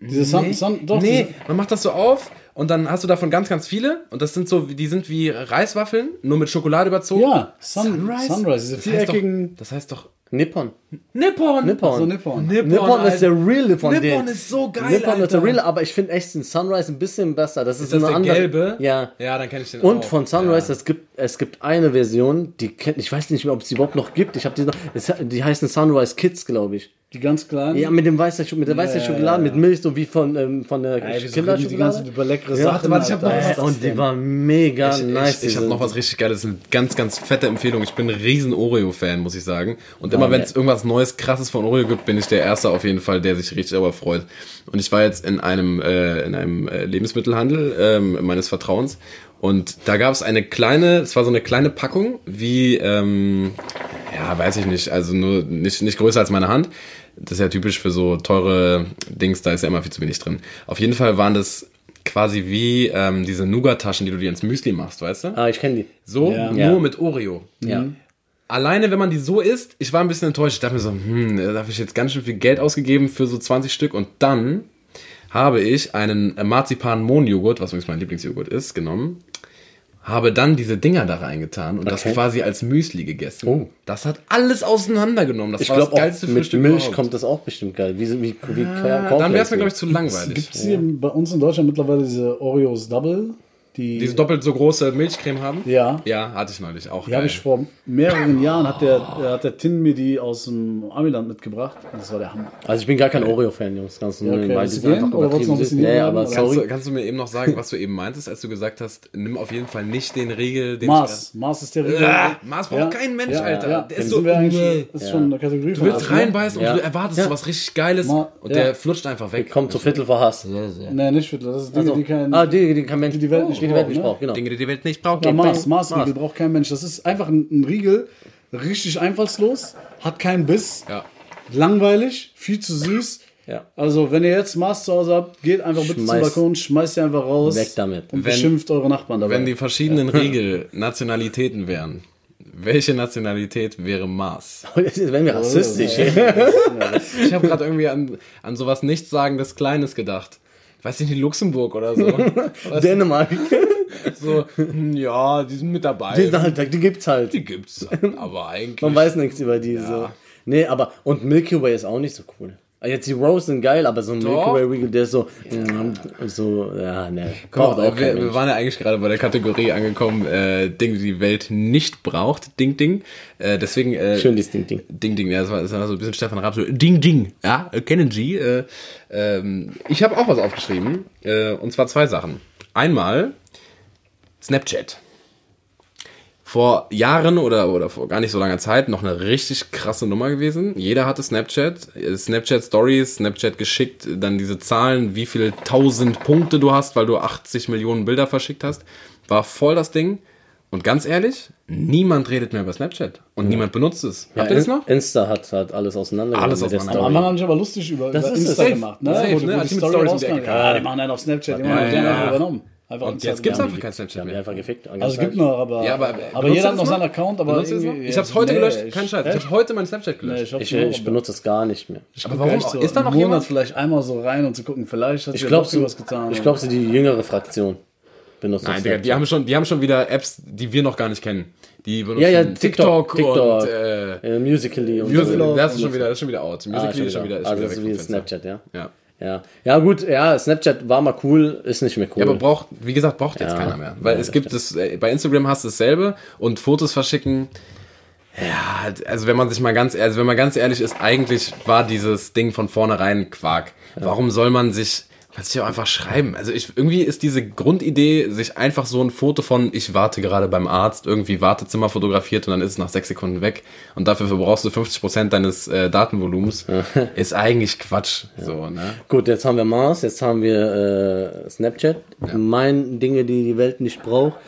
Diese Sun, Nee, Sun, doch, nee, diese- man macht das so auf und dann hast du davon ganz, ganz viele. Und das sind so, die sind wie Reiswaffeln, nur mit Schokolade überzogen. ja, Sun, Sunrise. diese Das heißt, doch, viereckigen. das heißt doch Nippon. Nippon. Nippon. So Nippon. Nippon, ist der real Nippon. Nippon den- ist so geil, Nippon ist der Alter. real, aber ich finde echt den Sunrise ein bisschen besser. Das ist, Ist das eine der andere. gelbe? Ja. Ja, dann kenne ich den Und auch. von Sunrise, es, gibt, es gibt eine Version, die kennt, ich weiß nicht mehr, ob es die überhaupt noch gibt. Ich habe die noch, es, die heißen Sunrise Kids, glaube ich. Die ganz kleinen. Ja, mit dem weißen, mit der weißen ja, Schokolade, ja. mit Milch, so wie von, ähm, von der Ey, die Kinderschokolade. ganze Zeit über leckere Ja, Sachen. warte, ich hab noch was. Und die war mega ich, nice. ich, ich habe noch was richtig Geiles. Das ist eine ganz, ganz fette Empfehlung. Ich bin ein riesen Oreo-Fan, muss ich sagen. Und immer, wenn es ja. irgendwas Neues, krasses von Oreo gibt, bin ich der Erste auf jeden Fall, der sich richtig darüber freut. Und ich war jetzt in einem, äh, in einem äh, Lebensmittelhandel ähm, meines Vertrauens. Und da gab es eine kleine, es war so eine kleine Packung, wie, ähm, ja, weiß ich nicht, also nur nicht, nicht größer als meine Hand. Das ist ja typisch für so teure Dings, da ist ja immer viel zu wenig drin. Auf jeden Fall waren das quasi wie ähm, diese Nougat-Taschen, die du dir ins Müsli machst, weißt du? Ah, ich kenne die. So, Ja. nur Ja. mit Oreo. Ja. Alleine, wenn man die so isst, ich war ein bisschen enttäuscht. Ich dachte mir so, hm, da habe ich jetzt ganz schön viel Geld ausgegeben für so 20 Stück. Und dann habe ich einen Marzipan-Mohn-Joghurt, was übrigens mein Lieblingsjoghurt ist, genommen. Habe dann diese Dinger da reingetan und das Okay. quasi als Müsli gegessen. Oh. Das hat alles auseinandergenommen. Das Ich war das auch geilste mit Frühstück Milch überhaupt. kommt das auch bestimmt geil. Wie, wie, wie Ah, dann wäre es mir, glaube ich, zu langweilig. Gibt es hier bei uns in Deutschland mittlerweile diese Oreos Double? Die, Diese doppelt so große Milchcreme haben? Ja. Ja, hatte ich neulich auch. Die habe ich vor mehreren Jahren, hat der, äh, hat der Tin mir die aus dem Amiland mitgebracht. Und das war der Hammer. Also ich bin gar kein Oreo-Fan, Jungs. Ganz okay. weil die einfach Oder noch ein bisschen. Nee, aber? Kannst du, kannst du mir eben noch sagen, was du eben meintest, als du gesagt hast, nimm auf jeden Fall nicht den Riegel, den Mars. Mars ist der Riegel. Ah, Mars braucht kein Mensch, ja, Alter. Ja. Der ist so- sind wir eigentlich, Nee. ist schon eine Kategorie Du willst reinbeißen Ja. und du erwartest Ja. so was richtig Geiles Ma- und ja. der flutscht einfach weg. Kommt zu Viertel vor Hass. Nee, nicht Viertel. Das ist Dinge, Also, die kein. ah, die, die kein Mensch die die Welt nicht die braucht, Welt nicht ne? braucht, genau. Dinge, die die Welt nicht braucht. Ja, Mars. Mars-Riegel braucht kein Mensch. Das ist einfach ein, ein Riegel, richtig einfallslos, hat keinen Biss, Ja. langweilig, viel zu süß. Ja. Also, wenn ihr jetzt Mars zu Hause habt, geht einfach bitte zum Schmeiß- Balkon, schmeißt ihr einfach raus. Weg damit. Und Wenn- beschimpft eure Nachbarn dabei. Wenn die verschiedenen Riegel Nationalitäten wären, welche Nationalität wäre Mars? Jetzt werden wir rassistisch. Ich habe gerade irgendwie an, an sowas Nichtssagendes Kleines gedacht. Ich weiß nicht, Luxemburg oder so. Dänemark. so, hm, ja, die sind mit dabei. Die, sind halt, die gibt's halt. Die gibt's. Aber eigentlich. Man weiß nichts über die. So. Nee, aber, und Milky Way ist auch nicht so cool. Jetzt die Rose sind geil, aber so ein Milky Doch. Way Riegel, der ist so, mm, so, ja, ne. Mal, auch wir, wir waren ja eigentlich gerade bei der Kategorie angekommen, äh, Dinge, die die Welt nicht braucht. Ding, ding. Äh, deswegen. Äh, Schön, dieses Ding, Ding. Ding, ding. Ja, das war, das war so ein bisschen Stefan Raab. So, ding, ding. Ja, äh, kennen Sie. Äh, ähm, ich habe auch was aufgeschrieben. Äh, und zwar zwei Sachen. Einmal Snapchat. Vor Jahren oder, oder vor gar nicht so langer Zeit noch eine richtig krasse Nummer gewesen. Jeder hatte Snapchat, Snapchat Stories, Snapchat geschickt, dann diese Zahlen, wie viele tausend Punkte du hast, weil du 80 Millionen Bilder verschickt hast. War voll das Ding. Und ganz ehrlich, niemand redet mehr über Snapchat und niemand benutzt es. Habt ihr das noch? Insta hat halt alles auseinander. Alles auseinander. Am. Anfang haben sich aber lustig über, Das über ist Insta safe. gemacht, ne? Safe, ne? die die Story Ja, die machen einen auf Snapchat, die Ja, machen ja, den ja. einfach übernommen. Einfach Und jetzt gibt's ja. einfach kein Snapchat mehr. einfach gefickt. Also es gibt noch, aber, Ja, aber, aber, benutzt jeder hat noch seinen? Account, aber Ich hab's heute Nee, gelöscht, ich- kein Scheiß. Ich hab heute mein Snapchat Nee, gelöscht. ich, hab's Ich, noch, ich benutze es gar nicht mehr. Ich Aber warum? So Ist da noch Monat jemand? vielleicht einmal so rein, um zu gucken, vielleicht hat Ich sich glaube, ja doch was getan. ich glaub, sie die jüngere Fraktion benutzt Nein, das Digga, die haben schon, die haben schon wieder Apps, die wir noch gar nicht kennen. Die benutzen ja, ja, TikTok, TikTok, TikTok, und äh, äh, Musically und Musical, so. das ist schon wieder, das ist schon wieder out. Musical.ly Ah, ist schon wieder, ist schon also wieder weg wie. Snapchat, ja. Ja. Ja. Ja, gut, ja, Snapchat war mal cool, ist nicht mehr cool. Ja, aber braucht, wie gesagt, braucht jetzt Ja. keiner mehr. Weil Ja, es gibt es, äh, bei Instagram hast du dasselbe und Fotos verschicken. Ja, also wenn man sich mal ganz, also wenn man ganz ehrlich ist, eigentlich war dieses Ding von vornherein Quark. Warum soll man sich, man sich auch einfach schreiben? Also ich, irgendwie ist diese Grundidee, sich einfach so ein Foto von, ich warte gerade beim Arzt, irgendwie Wartezimmer fotografiert und dann ist es nach sechs Sekunden weg und dafür verbrauchst du 50 Prozent deines äh, Datenvolumens, ist eigentlich Quatsch. So, ne? Gut, jetzt haben wir Mars, jetzt haben wir äh, Snapchat. Mein Dinge, die die Welt nicht braucht.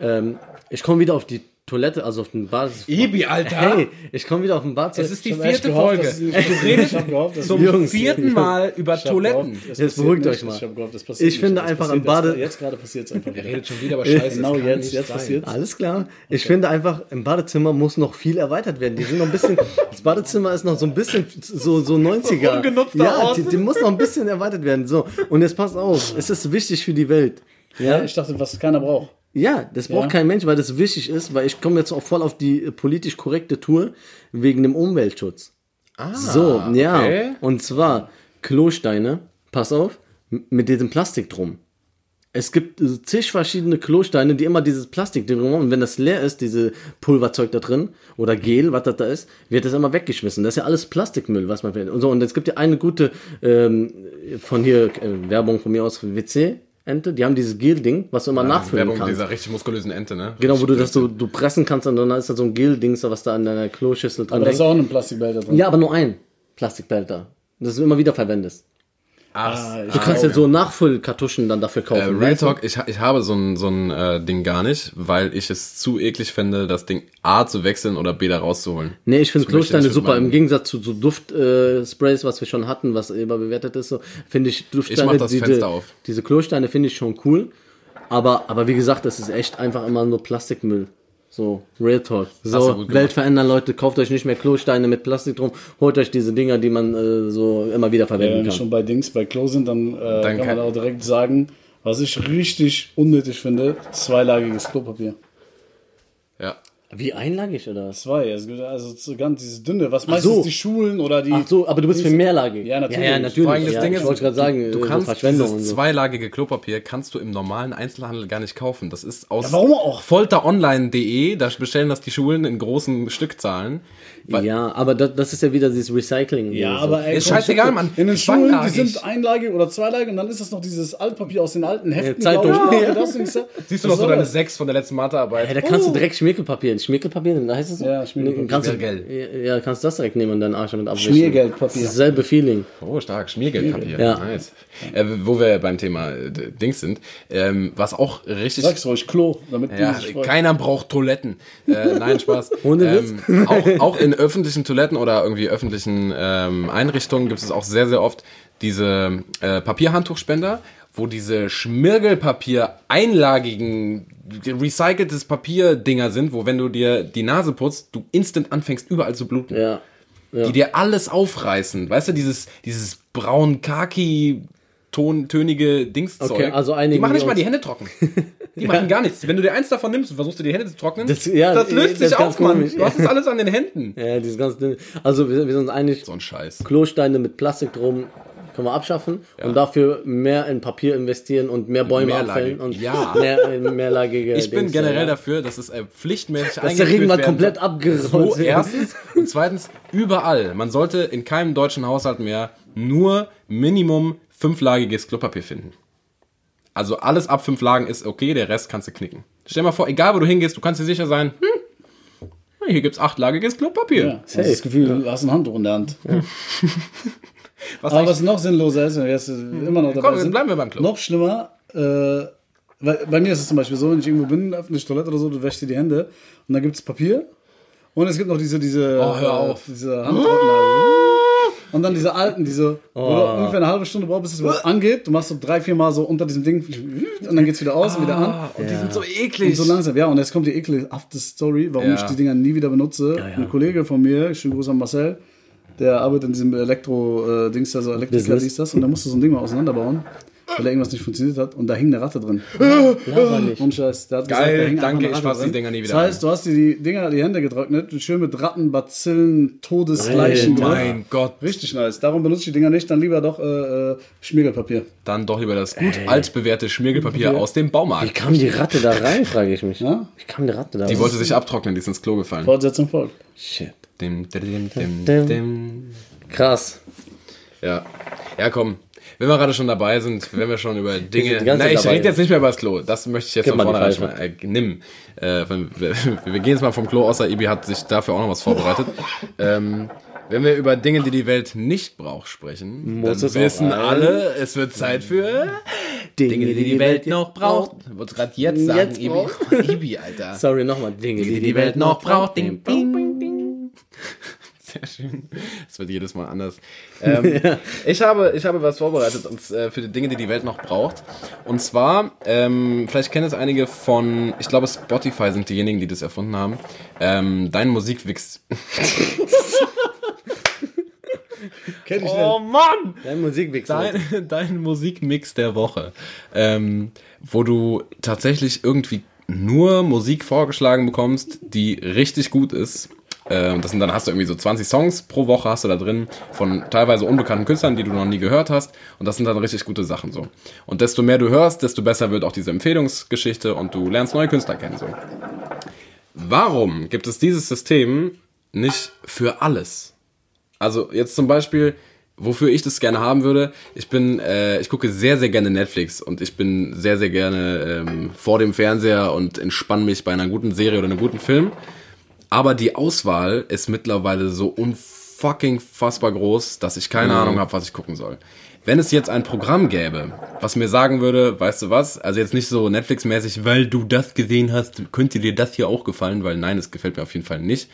Ähm, ich komme wieder auf die Toilette, also auf den Bad. Ibi, Alter! Hey, ich komme wieder auf den Bad. Es ist die vierte gehofft, Folge. hab gehofft, dass Zum Jungs. vierten Mal über Toiletten. gehofft, Jetzt beruhigt nicht. euch mal. Ich, hab gehofft, passiert Ich finde nicht. Es einfach passiert am Bade- Jetzt, jetzt gerade passiert es einfach. Er redet schon wieder, aber scheiße. Genau das jetzt, jetzt passiert Alles klar. Ich finde einfach, im Badezimmer muss noch viel erweitert werden. Die sind noch ein bisschen, das Badezimmer ist noch so ein bisschen so, so 90er. ungenutzter ja, Ort. die, die muss noch ein bisschen erweitert werden. So. Und jetzt passt auf, es ist wichtig für die Welt. Ja, ich dachte, was keiner braucht. Ja, das braucht Ja. kein Mensch, weil das wichtig ist, weil ich komme jetzt auch voll auf die äh, politisch korrekte Tour wegen dem Umweltschutz. Ah, So, ja. okay. Und zwar Klosteine, pass auf, mit diesem Plastik drum. Es gibt äh, zig verschiedene Klosteine, die immer dieses Plastik drum haben. Und wenn das leer ist, diese Pulverzeug da drin oder Gel, was das da ist, wird das immer weggeschmissen. Das ist ja alles Plastikmüll, was man findet. Und so, und es gibt ja eine gute ähm, von hier äh, Werbung von mir aus für WC. Ente, die haben dieses Gel-Ding, was du immer nachfüllen Werbung kannst. dieser richtig muskulösen Ente, ne? Genau, wo du das so du pressen kannst und dann ist da so ein Gel-Dings, was da an deiner Kloschüssel drin Aber da ist auch ein Plastikbehälter drin. Ja, aber nur ein Plastikbehälter. Das du immer wieder verwendest. Ach, Du kannst ja so Nachfüllkartuschen dann dafür äh, kaufen. Real weißt du? Talk, ich, ich habe so ein, so ein äh, Ding gar nicht, weil ich es zu eklig finde, das Ding A zu wechseln oder B da rauszuholen. Nee, ich finde Klosteine super. Im Gegensatz zu so Duftsprays, äh, was wir schon hatten, was überbewertet ist, so finde ich Duftsteine, Ich diese, Fenster auf. diese Klosteine finde ich schon cool. Aber, aber wie gesagt, das ist echt einfach immer nur Plastikmüll. So, Real Talk. So. Welt verändern, Leute. Kauft euch nicht mehr Klosteine mit Plastik drum. Holt euch diese Dinger, die man äh, so immer wieder Ja, verwenden wenn wir schon bei Dings, bei Klo sind, dann, äh, Dann kann kann- man auch direkt sagen, was ich richtig unnötig finde, zweilagiges Klopapier. Ja. Wie einlagig oder was? Zwei, es gibt also so ganz dieses dünne, was meistens so. die Schulen oder die. Ach so, aber du bist für mehrlagig. Ja, natürlich. Ja, ja, natürlich. Vor allem das ja, Ding ich ist, wollte gerade sagen, du äh, so kannst Verschwendung dieses so. zweilagige Klopapier kannst du im normalen Einzelhandel gar nicht kaufen. Das ist aus Ja, warum auch? folteronline.de, da bestellen das die Schulen in großen Stückzahlen. Ja, aber das, das ist ja wieder dieses Recycling. Ja, so. aber ey, Ist scheißegal, Mann. In den Schulen, die sind einlagig oder zweilagig und dann ist das noch dieses Altpapier aus den alten Heften. Ja, Zeitung. ich, Ja. Siehst du noch so deine sechs von der letzten Mathearbeit? Ja, da kannst du direkt Schmierkelpapier, Schmierkelpapier, da heißt es so? Ja, Schmierkelpapier. Nee, Kannst du, Schmiergel. ja, kannst du das direkt nehmen und deinen Arsch damit abwischen. Schmiergeldpapier. Dasselbe Feeling. Oh, stark. Schmiergeldpapier. Ja. Nice. Äh, wo wir beim Thema äh, Dings sind, ähm, was auch richtig. Sag's ruhig, Klo, damit Ja, keiner braucht Toiletten. Äh, nein, Spaß. Ohne ähm, auch, auch in öffentlichen Toiletten oder irgendwie öffentlichen ähm, Einrichtungen gibt es auch sehr, sehr oft diese äh, Papierhandtuchspender, wo diese Schmirgelpapier einlagigen recyceltes Papier-Dinger sind, wo wenn du dir die Nase putzt, du instant anfängst überall zu bluten. Ja. Die dir alles aufreißen. Weißt du, dieses, dieses braun Kaki tönige Dingszeug. Okay, also einige die machen nicht mal die Hände trocken. Die machen gar nichts. Wenn du dir eins davon nimmst und versuchst dir die Hände zu trocknen, Das- das, ja, löst das sich auf, Mann. komisch. Du hast es alles an den Händen. Ja, dieses ganz dünne. Also wir, wir sind uns einig, So ein Scheiß. Klosteine mit Plastik drum können wir abschaffen und dafür mehr in Papier investieren und mehr Bäume Mehrlagig. abfällen und Ja. mehr in mehrlagige Ich bin Dings, generell ja. dafür, dass es äh, pflichtmäßig Dass der Regen mal komplett abgerollt So, erstens. Und zweitens, überall. Man sollte in keinem deutschen Haushalt mehr nur Minimum fünflagiges Klopapier finden. Also alles ab fünf Lagen ist okay, der Rest kannst du knicken. Stell dir mal vor, egal wo du hingehst, du kannst dir sicher sein, hm, hier gibt's achtlagiges Klopapier. Ja, du hast das Gefühl, du hast ein Handtuch in der Hand. Was Aber was noch sinnloser ist, wenn wir jetzt immer noch dabei Komm, sind, bleiben wir beim Klo. noch schlimmer, äh, weil, bei mir ist es zum Beispiel so, wenn ich irgendwo bin, auf eine Toilette oder so, du wäschst dir die Hände und dann gibt es Papier und es gibt noch diese, diese, Oh, hör äh, auf. diese Handtrockner. Und dann diese alten, diese, wo du ungefähr eine halbe Stunde brauchst, bis es überhaupt angeht. Du machst so drei, vier Mal so unter diesem Ding und dann geht's wieder aus und wieder an. Ah, und die sind so Und eklig. so langsam, ja, und jetzt kommt die ekelhafte Story, warum Ja. ich die Dinger nie wieder benutze. Ein Kollege von mir, schönen Gruß an Marcel, der arbeitet in diesem Elektro-Dings, also Elektriker Business. ist das, und der musste so ein Ding mal auseinanderbauen, weil da irgendwas nicht funktioniert hat, und da hing eine Ratte drin. Laber nicht. Und Scheiß, der hat Geil, da hing danke, ich Ratte fass die. Dinger nie wieder Das heißt, du hast dir die Dinger, die Hände getrocknet, und schön mit Ratten, Bazillen, Todesleichen. Alter. drin. Mein Gott. Richtig nice. Darum benutze ich die Dinger nicht, dann lieber doch äh, äh, Schmiergelpapier. Dann doch lieber das gut altbewährte Schmiergelpapier aus dem Wie Baumarkt. kam die Ratte da rein, frage ich mich. Ja? Wie kam die Ratte da Die rein? wollte sich abtrocknen, die ist ins Klo gefallen. Fortsetzung folgt. Shit. Dim, dim, dim, Dim. Krass. Ja. Ja, komm. Wenn wir gerade schon dabei sind, wenn wir schon über Dinge. die Nein, ich rede jetzt nicht mehr über das Klo. Das möchte ich jetzt von mal die vornherein schon mal. Äh, nimm. Äh, wir, wir gehen jetzt mal vom Klo, außer Ibi hat sich dafür auch noch was vorbereitet. ähm, wenn wir über Dinge, die die Welt nicht braucht, sprechen, Muss dann wissen alle, es wird Zeit für Dinge, die die Welt noch braucht. Wollte gerade jetzt sagen, Jetzt Ibi. Ibi, Alter. Sorry, nochmal. Dinge, die die Welt noch braucht. Ding, ding. Sehr schön. Das wird jedes Mal anders. Ähm, ich, habe, ich habe was vorbereitet und, äh, für die Dinge, die die Welt noch braucht. Und zwar, ähm, vielleicht kennen es einige von, ich glaube Spotify sind diejenigen, die das erfunden haben. Ähm, dein Musikwix. Kenn ich Oh Mann! Dein Musikwichser. Dein, dein Musikmix der Woche. Ähm, wo du tatsächlich irgendwie nur Musik vorgeschlagen bekommst, die richtig gut ist. Ähm, das sind dann hast du irgendwie so 20 Songs pro Woche hast du da drin von teilweise unbekannten Künstlern, die du noch nie gehört hast. Und das sind dann richtig gute Sachen so. Und desto mehr du hörst, desto besser wird auch diese Empfehlungsgeschichte und du lernst neue Künstler kennen so. Warum gibt es dieses System nicht für alles? Also jetzt zum Beispiel, wofür ich das gerne haben würde, ich bin, äh, ich gucke sehr, sehr gerne Netflix und ich bin sehr, sehr gerne ähm, vor dem Fernseher und entspanne mich bei einer guten Serie oder einem guten Film. Aber die Auswahl ist mittlerweile so unfucking fassbar groß, dass ich keine Ahnung habe, was ich gucken soll. Wenn es jetzt ein Programm gäbe, was mir sagen würde, weißt du was, also jetzt nicht so Netflix-mäßig, weil du das gesehen hast, könnte dir das hier auch gefallen, weil nein, es gefällt mir auf jeden Fall nicht,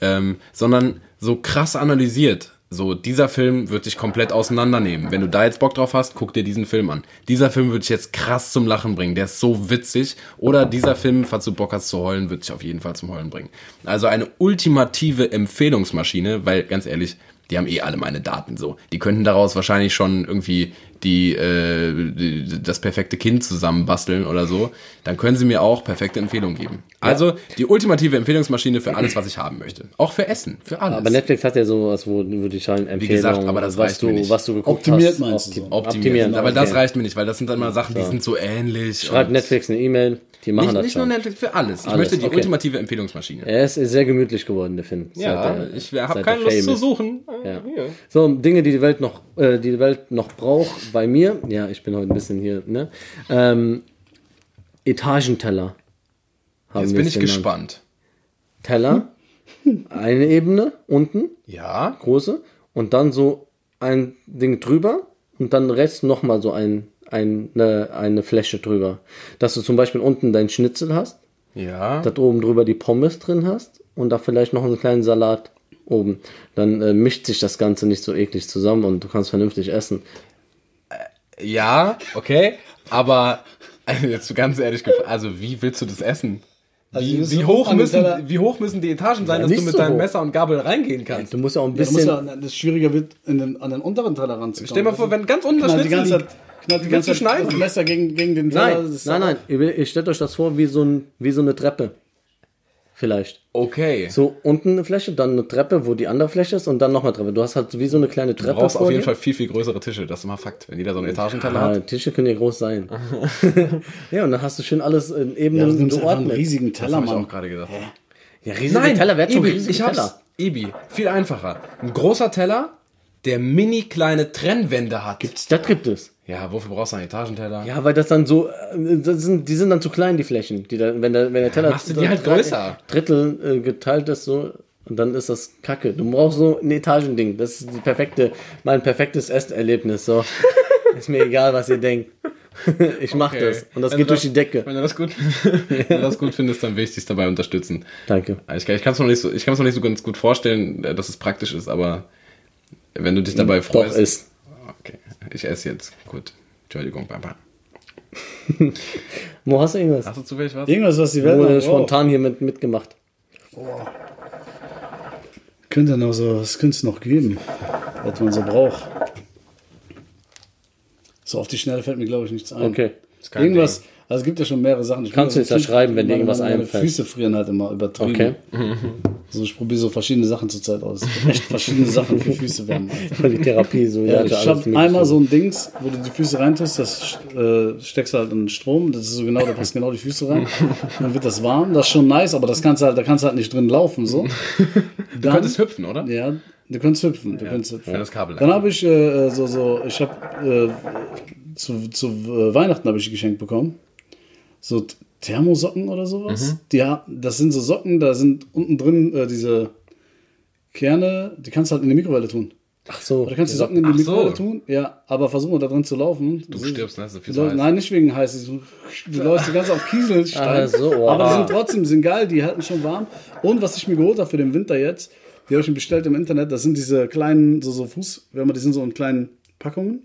ähm, sondern so krass analysiert. So, dieser Film wird dich komplett auseinandernehmen. Wenn du da jetzt Bock drauf hast, guck dir diesen Film an. Dieser Film wird dich jetzt krass zum Lachen bringen. Der ist so witzig. Oder dieser Film, falls du Bock hast zu heulen, wird dich auf jeden Fall zum Heulen bringen. Also eine ultimative Empfehlungsmaschine, weil ganz ehrlich, die haben eh alle meine Daten so. Die könnten daraus wahrscheinlich schon irgendwie die, äh, die das perfekte Kind zusammenbasteln oder so. Dann können sie mir auch perfekte Empfehlungen geben. Also die ultimative Empfehlungsmaschine für alles, was ich haben möchte. Auch für Essen, für alles. Aber Netflix hat ja sowas, wo, wo die Schein Empfehlungen, gesagt, aber das was reicht du, mir nicht. was du geguckt Optimiert hast. meinst du so? optimieren. Aber das okay. reicht mir nicht, weil das sind dann mal Sachen, die sind so ähnlich. Schreib und- Netflix eine E-Mail, die machen Nicht, das nicht nur schon. Netflix, für alles. Ich Alles, möchte die okay. ultimative Empfehlungsmaschine. Er ist sehr gemütlich geworden, der Film. Ja, seit er- ich habe keine Lust zu suchen. Ja. So, Dinge, die die Welt noch, äh, die die Welt noch braucht, bei mir, ja, ich bin heute ein bisschen hier, ne? Ähm, Etagenteller. Haben Jetzt bin ich genannt. gespannt. Teller, eine Ebene unten, Ja. große, und dann so ein Ding drüber und dann rechts nochmal so ein, ein, eine, eine Fläche drüber. Dass du zum Beispiel unten dein Schnitzel hast, Ja. da oben drüber die Pommes drin hast und da vielleicht noch einen kleinen Salat oben. Dann äh, mischt sich das Ganze nicht so eklig zusammen und du kannst vernünftig essen. Ja, okay. Aber also jetzt ganz ehrlich gefragt, also wie willst du das essen? Also Wie, hoch müssen, wie hoch müssen die Etagen sein, dass du mit so deinem hoch. Messer und Gabel reingehen kannst? Du musst ja auch ein Ja, bisschen. ja, das schwieriger wird, in den, an den unteren Teller ranzukommen. Stell dir mal vor, wenn ganz unten das die Schnitzel ganze liegt. Zeit, knallt die ganze du Zeit schneiden? das Messer gegen, gegen den Teller. nein, nein, nein. Ihr, ihr stellt euch das vor wie so, ein, wie so eine Treppe. Vielleicht. Okay. So unten eine Fläche, dann eine Treppe, wo die andere Fläche ist und dann nochmal Treppe. Du hast halt wie so eine kleine Du Treppe brauchst auf jeden dir. Fall viel, viel größere Tische. Das ist mal Fakt. Wenn jeder so einen Etagentaler Ah, hat. Tische können ja groß sein. ja, und dann hast du schön alles in Ja, du Ebenen nimmst einen riesigen Das Teller, habe ich Mann. auch gerade gedacht. Ja, riesige Teller, wer hat schon Ibi, riesige ich hab's. Teller? Ibi, viel einfacher. Ein großer Teller, der mini kleine Trennwände hat. Das gibt es. Ja, wofür brauchst du einen Etagenteller? Ja, weil das dann so, äh, das sind, die sind dann zu klein, die Flächen. Die da, wenn, der, wenn der Teller machst du die halt größer. Drittel äh, geteilt ist so, und dann ist das Kacke. Du brauchst so ein Etagending. Das ist die perfekte, mein perfektes Esserlebnis. So. ist mir egal, was ihr denkt. ich mach Okay. das. Und das Wenn geht du durch die Decke. Wenn du das gut, wenn du das gut findest, dann will ich dich dabei unterstützen. Danke. Ich, ich kann es noch nicht so, ich kann es noch nicht so ganz gut vorstellen, äh, dass es praktisch ist, aber wenn du dich dabei Doch, freust. ist. Okay, ich esse jetzt. Gut. Entschuldigung, Papa. Wo hast du irgendwas? Hast du zufällig was? Irgendwas, was die Welt Wurde noch braucht. spontan hier mit, mitgemacht. Könnte noch so, was könnte es noch geben, was man so braucht? So auf die Schnelle fällt mir, glaube ich, nichts ein. Okay. Irgendwas, also es gibt ja schon mehrere Sachen. Ich Kannst du jetzt ja schreiben, wenn dir meine- irgendwas meine einfällt. Füße frieren halt immer übertrieben. Okay. Also ich probiere so verschiedene Sachen zurzeit aus. Echt verschiedene Sachen für Füße wärmen. Alter. Die Therapie, so. Ja, ich habe einmal so ein Dings, wo du die Füße reintust, das äh, steckst du halt in den Strom, das ist so genau, da passt genau die Füße rein. Dann wird das warm, das ist schon nice, aber das kannst du halt, da kannst du halt nicht drin laufen, so. Du Dann, könntest hüpfen, oder? ja, du kannst hüpfen, du kannst hüpfen. Wenn das Kabel Dann habe ich äh, so, so, ich habe äh, zu, zu äh, Weihnachten habe ich geschenkt bekommen. So Thermosocken oder sowas. Mhm. Die, ha- das sind so Socken, da sind unten drin äh, diese Kerne, die kannst du halt in die Mikrowelle tun. Ach so. Oder kannst du die Socken in die Ach so. Mikrowelle tun? Ja, aber versuch mal da drin zu laufen. Du stirbst, ne? Ist viel Du zu heiß. nein, nicht wegen heiß. Du, du läufst die ganze auf Kieselstein. Ach so, wow. Aber die sind trotzdem sind geil, die halten schon warm. Und was ich mir geholt habe für den Winter jetzt, die habe ich mir bestellt im Internet, das sind diese kleinen, so, so Fußwärmer, die sind so in kleinen Packungen.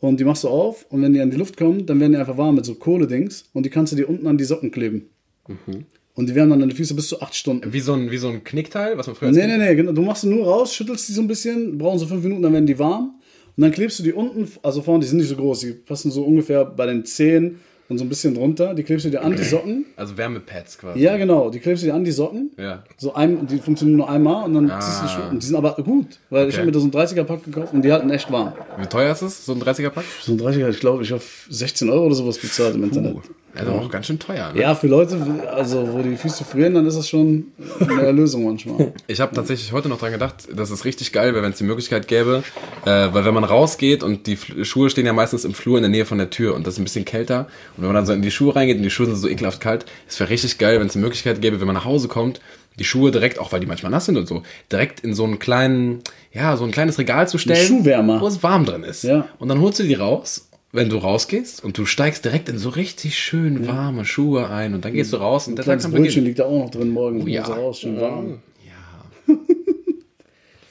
Und die machst du auf und wenn die an die Luft kommen, dann werden die einfach warm mit so Kohledings und die kannst du dir unten an die Socken kleben. Mhm. Und die wärmen dann deine Füße bis zu acht Stunden. Wie so ein, wie so ein Knickteil, was man früher Nee, nee, nee, genau. Du machst sie nur raus, schüttelst die so ein bisschen, brauchen so fünf Minuten, dann werden die warm. Und dann klebst du die unten, also vorne, die sind nicht so groß, die passen so ungefähr bei den Zehen und so ein bisschen drunter. Die klebst du dir an die Socken. Also Wärmepads quasi. Ja, genau, die klebst du dir an die Socken. Ja. So ein, die funktionieren nur einmal und dann ziehst du die Schuhe. Und die sind aber gut, weil ich Okay. habe mir da so einen 30er-Pack gekauft und die halten echt warm. Wie teuer ist es, so ein 30er-Pack? So ein 30er, ich glaube, ich habe 16 Euro oder sowas bezahlt im Internet. Also auch ganz schön teuer. Ne? Ja, für Leute, also wo die Füße frieren, dann ist das schon eine Erlösung manchmal. Ich habe tatsächlich heute noch dran gedacht, dass es richtig geil wäre, wenn es die Möglichkeit gäbe, äh, weil wenn man rausgeht und die Schuhe stehen ja meistens im Flur in der Nähe von der Tür und das ist ein bisschen kälter und wenn man dann so in die Schuhe reingeht und die Schuhe sind so ekelhaft kalt, es wäre richtig geil, wenn es die Möglichkeit gäbe, wenn man nach Hause kommt, die Schuhe direkt, auch weil die manchmal nass sind und so, direkt in so einen kleinen, ja, so ein kleines Regal zu stellen, Schuhwärmer. wo es warm drin ist. Ja. Und dann holst du die raus, wenn du rausgehst und du steigst direkt in so richtig schön warme Schuhe ein und dann gehst du raus und der Tag kann Brötchen liegt da auch noch drin morgens. ja. Ja. So raus, schön warm.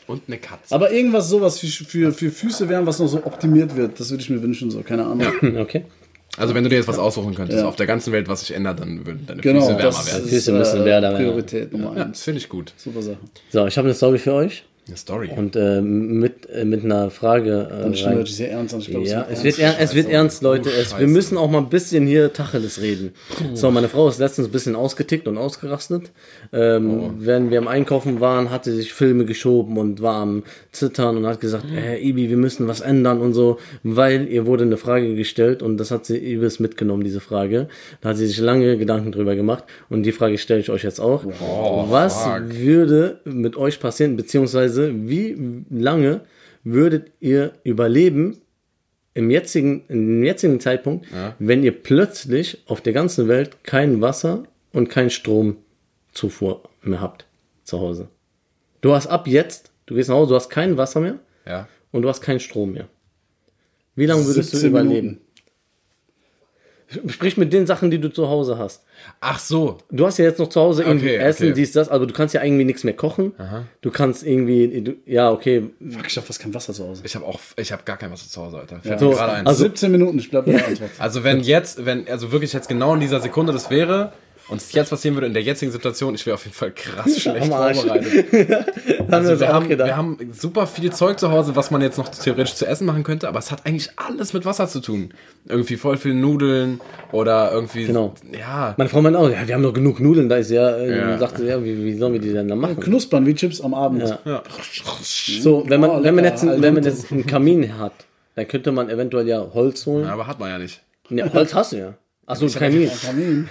Und eine Katze. Aber irgendwas sowas für, für, für Füße wären, was noch so optimiert wird, das würde ich mir wünschen, so, keine Ahnung. Okay. Also wenn du dir jetzt was aussuchen könntest, Ja. auf der ganzen Welt, was sich ändert, dann würden deine Genau, Füße wärmer das werden. ist Füße müssen äh, wärmer werden. Priorität Nummer Ja, eins. das finde ich gut. Super Sache. So, ich habe eine Story für euch Eine Story. und äh, mit, äh, mit einer Frage. Äh, Dann stimmt sich sehr ernst an. Ich glaube, Ja, es es wird, er, es wird ernst, Leute. Oh, Es, wir müssen auch mal ein bisschen hier Tacheles reden. So, meine Frau ist letztens ein bisschen ausgetickt und ausgerastet. Ähm, Oh. Während wir am Einkaufen waren, hatte sich Filme geschoben und war am Zittern und hat gesagt, Hm. äh, Ibi, wir müssen was ändern und so, weil ihr wurde eine Frage gestellt und das hat sie übelst mitgenommen, diese Frage. Da hat sie sich lange Gedanken drüber gemacht und die Frage stelle ich euch jetzt auch. was fuck. würde mit euch passieren, beziehungsweise wie lange würdet ihr überleben, im jetzigen, im jetzigen Zeitpunkt, wenn ihr plötzlich auf der ganzen Welt kein Wasser und kein Stromzufuhr mehr habt zu Hause. Du hast ab jetzt, du gehst nach Hause, du hast kein Wasser mehr Ja. und du hast keinen Strom mehr. Wie lange würdest du 17 überleben? Minuten. Sprich mit den Sachen, die du zu Hause hast. Ach so. Du hast ja jetzt noch zu Hause irgendwie Okay, Essen, okay. dies, das, aber du kannst ja irgendwie nichts mehr kochen. Du kannst irgendwie, du, ja, okay. Fuck, ich hab fast kein Wasser zu Hause. Ich habe auch, ich habe gar kein Wasser zu Hause, Alter. Fällt So, also- 17 Minuten, ich bleib bei der Antwort. Also wenn jetzt, wenn, also wirklich jetzt genau in dieser Sekunde das wäre und es jetzt passieren würde in der jetzigen Situation, ich wäre auf jeden Fall krass schlecht vorbereitet. Haben wir Also uns wir auch haben, gedacht. wir haben super viel Zeug zu Hause, was man jetzt noch theoretisch zu essen machen könnte, aber es hat eigentlich alles mit Wasser zu tun. Irgendwie voll viel Nudeln oder irgendwie, Genau. ja. Meine Frau meint auch, ja, wir haben doch genug Nudeln, da ist ja, äh, Ja. sagte, ja, wie, wie sollen wir die denn dann machen? Knuspern wie Chips am Abend. Ja. ja. So, wenn man, Oh, wenn man jetzt, ein- wenn man jetzt einen Kamin hat, dann könnte man eventuell ja Holz holen. Aber hat man ja nicht. Ja, Holz hast du ja. Achso, Kamin. Kamin.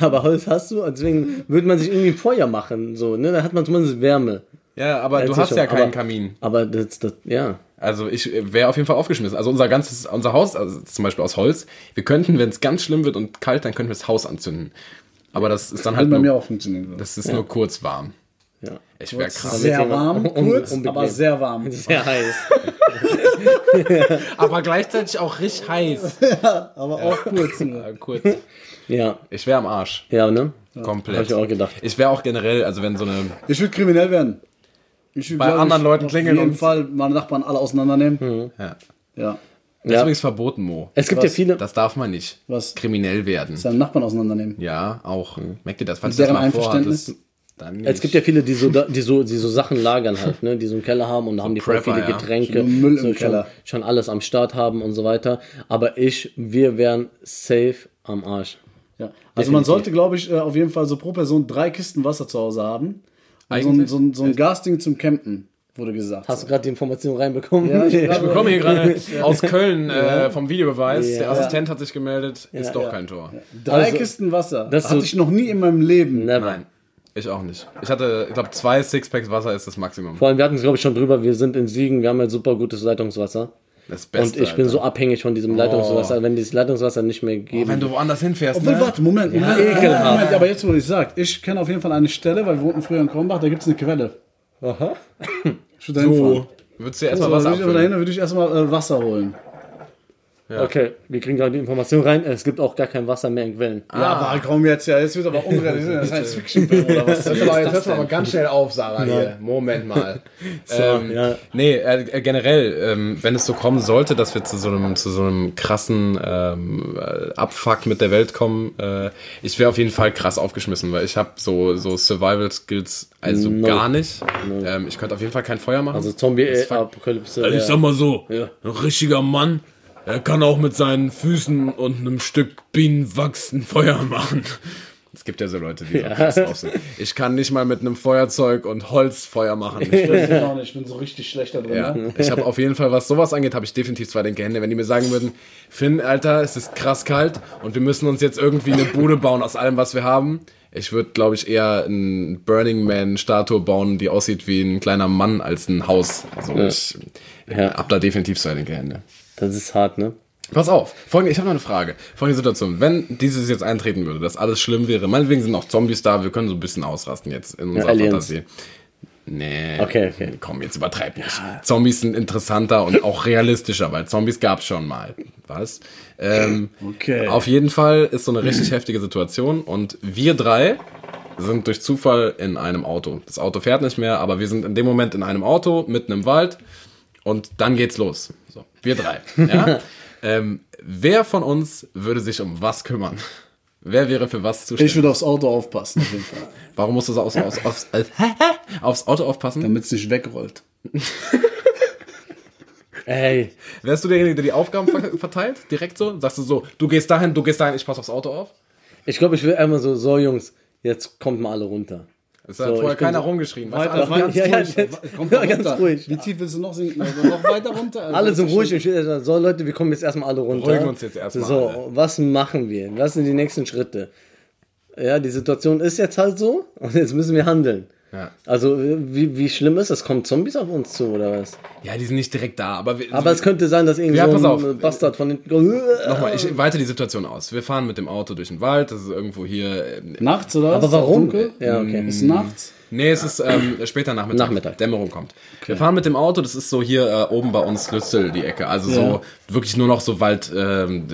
Aber Holz hast du, deswegen würde man sich irgendwie ein Feuer machen, so, ne? Dann hat man zumindest Wärme. Ja, aber du hast schon, ja keinen aber- Kamin. Aber das, das, ja. Also ich wäre auf jeden Fall aufgeschmissen. Also unser ganzes, unser Haus, also zum Beispiel aus Holz, wir könnten, wenn es ganz schlimm wird und kalt, dann könnten wir das Haus anzünden. Aber das ist dann halt Hat bei mir nur, auch funktioniert. das ist nur kurz warm. Ja. Ich wäre krass. sehr warm, un- kurz, unbequem. aber sehr warm. Sehr heiß. Aber gleichzeitig auch richtig heiß. Aber auch kurz. Äh, kurz. Ja. Ich wäre am Arsch. Ja, ne? Komplett. Hab ich auch gedacht. Ich wäre auch generell, also wenn so eine. Ich würde kriminell werden. Ich würd, Bei glaub anderen ich, Leuten auf klingeln jeden und- Fall meine Nachbarn alle auseinandernehmen. Ja. Ja. Das ist Ja. übrigens verboten, Mo. Es gibt Was? ja viele. Das darf man nicht. Was? Kriminell werden. Seine Nachbarn auseinandernehmen. Ja, auch. Merkt ihr das? Falls Mit ihr das deren mal Einverständnis? Dann. Es gibt ja viele, die so, die so, die so Sachen lagern halt, ne? Die so einen Keller haben und da haben die voll Prepper, viele ja. Getränke, Schon Müll im so, schon, Keller. schon alles am Start haben und so weiter. Aber ich, wir wären safe am Arsch. Ja. Also man Definitiv. sollte, glaube ich, äh, auf jeden Fall so pro Person drei Kisten Wasser zu Hause haben. Und so ein, so ein, so ein Gasding zum Campen, wurde gesagt. Hast du gerade die Information reinbekommen? Ja, ich Ich bekomme hier gerade aus Köln äh, vom Videobeweis. Ja. Der Assistent hat sich gemeldet. Ist doch kein Tor. Drei Also, Kisten Wasser. das Das hatte so- ich noch nie in meinem Leben. Never. Nein. Ich auch nicht. Ich hatte, ich glaube, zwei Sixpacks Wasser ist das Maximum. Vor allem, wir hatten es, glaube ich, schon drüber, wir sind in Siegen, wir haben halt super gutes Leitungswasser. Das Beste. und ich bin Alter. so abhängig von diesem Leitungswasser. Wenn dieses Leitungswasser nicht mehr geben Wenn du woanders hinfährst, Obwohl, ne? warte, Moment, Moment, ekelhaft. Moment, aber jetzt, wo ich sag, ich kenne auf jeden Fall eine Stelle, weil wir wohnten früher in Krombach, da gibt es eine Quelle. Aha. Ich würde dahin So. fahren. Würdest du erstmal da Wasser da würde ich erstmal äh, Wasser holen. Okay, wir kriegen gerade die Information rein. Es gibt auch gar kein Wasser mehr in Quellen. Ja, aber komm jetzt, ja, jetzt wird aber unrealistisch. Das ist Science-Fiction-Film oder was? Jetzt aber, jetzt hörst du aber ganz schnell auf, Sarah. Hier. Moment mal. ähm, ja. Nee, äh, äh, generell, ähm, wenn es so kommen sollte, dass wir zu so einem, zu so einem krassen ähm, äh, Abfuck mit der Welt kommen, äh, ich wäre auf jeden Fall krass aufgeschmissen, weil ich habe so, so Survival-Skills also No. gar nicht. Ähm, ich könnte auf jeden Fall kein Feuer machen. Also Das Zombie-Apokalypse. Also ich sag mal so, Ja. ein richtiger Mann, er kann auch mit seinen Füßen und einem Stück Bienenwachs ein Feuer machen. Es gibt ja so Leute, die so krass drauf sind. Ich kann nicht mal mit einem Feuerzeug und Holz Feuer machen. Ich, Das auch nicht, ich bin so richtig schlecht da drin. ja, ne? ich habe auf jeden Fall, was sowas angeht, habe ich definitiv zwei linke Hände. Wenn die mir sagen würden, Finn, Alter, es ist krass kalt und wir müssen uns jetzt irgendwie eine Bude bauen aus allem, was wir haben. Ich würde, glaube ich, eher ein Burning Man-Statue bauen, die aussieht wie ein kleiner Mann als ein Haus. Also ich Ja. hab da definitiv zwei linke Hände. Das ist hart, ne? Pass auf, folgende, ich habe noch eine Frage. Folgende Situation. Wenn dieses jetzt eintreten würde, dass alles schlimm wäre, meinetwegen sind auch Zombies da, wir können so ein bisschen ausrasten jetzt in unserer Aliens. Fantasie. Nee. Okay, okay. Komm, jetzt übertreib nicht. Zombies sind interessanter und auch realistischer, weil Zombies gab's schon mal. Was? Ähm, Okay. Auf jeden Fall ist so eine richtig heftige Situation und wir drei sind durch Zufall in einem Auto. Das Auto fährt nicht mehr, aber wir sind in dem Moment in einem Auto, mitten im Wald und dann geht's los. So, wir drei. Ja? ähm, wer von uns würde sich um was kümmern? Wer wäre für was Ich zuständig? würde aufs Auto aufpassen, auf jeden Fall. Warum musst du so aufs, aufs, aufs, äh, aufs Auto aufpassen? Damit es nicht wegrollt. Ey, Wärst du derjenige, der die Aufgaben ver verteilt? Direkt so? Sagst du so, du gehst dahin, du gehst dahin, ich passe aufs Auto auf? ich glaube, ich will einmal so, so Jungs, jetzt kommt mal alle runter. Es hat So, vorher keiner so- rumgeschrien. Du, Weiter, weiter, ja, ja, ruhig. jetzt- Kommt ja, ganz ruhig. Wie tief willst du noch sinken? Also noch weiter runter? Also Alle ist ruhig. Mal, so Leute, wir kommen jetzt erstmal alle runter. Beruhigen uns jetzt erstmal So, alle. was machen wir? Was sind die nächsten Schritte? Ja, die Situation ist jetzt halt so und jetzt müssen wir handeln. Ja. Also, wie, wie schlimm ist das? Kommen Zombies auf uns zu oder was? Ja, die sind nicht direkt da, aber wir, Aber es könnte sein, dass irgendwie Ja, so ein Bastard von hinten. Nochmal, ich weite die Situation aus. Wir fahren mit dem Auto durch den Wald, das ist irgendwo hier. äh, Nachts oder was? Aber Ist auch warum? dunkel? Ja, okay. Ist nachts? Nee, es ist ähm, später Nachmittag. Nachmittag. Dämmerung kommt. Wir fahren mit dem Auto, das ist so hier äh, oben bei uns Lüssel, die Ecke. Also so wirklich nur noch so Wald, ähm,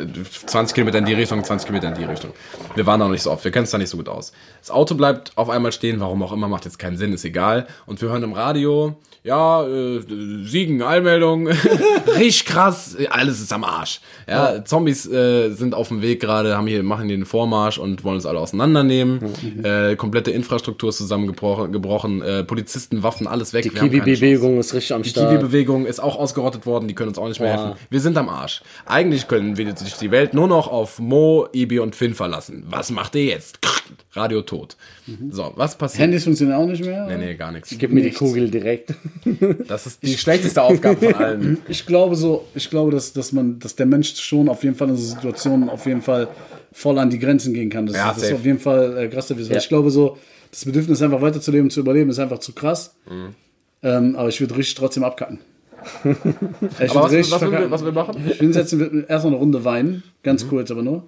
20 Kilometer in die Richtung, 20 Kilometer in die Richtung. Wir waren da noch nicht so oft, wir kennen es da nicht so gut aus. Das Auto bleibt auf einmal stehen, warum auch immer, macht jetzt keinen Sinn, ist egal. Und wir hören im Radio, ja, äh, Siegen, Allmeldung, richtig krass, alles ist am Arsch. Ja, Zombies äh, sind auf dem Weg gerade, haben hier, machen hier den Vormarsch und wollen uns alle auseinandernehmen. Äh, komplette Infrastruktur ist zusammengebrochen, gebrochen, äh, Polizisten, Waffen, alles weg. Die. Kiwi-Bewegung ist richtig am Die Start. Kiwi-Bewegung ist auch ausgerottet worden, die können uns auch nicht mehr Boah. helfen. Wir sind am Arsch. Eigentlich können wir sich die Welt nur noch auf Mo, Ibi und Finn verlassen. Was macht ihr jetzt? Radio tot. So, was passiert? Handys funktionieren auch nicht mehr? Nee, nee, gar nichts. Gib mir die. Kugel direkt. Das ist die schlechteste Aufgabe von allen. Ich glaube so, ich glaube, dass, dass man, dass der Mensch schon auf jeden Fall in so Situationen auf jeden Fall voll an die Grenzen gehen kann. Das, Ja, das ist auf jeden Fall äh, krass. Ja. Ich glaube so, das Bedürfnis einfach weiterzuleben, zu überleben, ist einfach zu krass. Ähm, aber ich würde richtig trotzdem abkacken. ich Aber was, was, richtig was, will, was will machen? Ich hinsetzen, erstmal eine Runde weinen, ganz Mhm. kurz aber nur.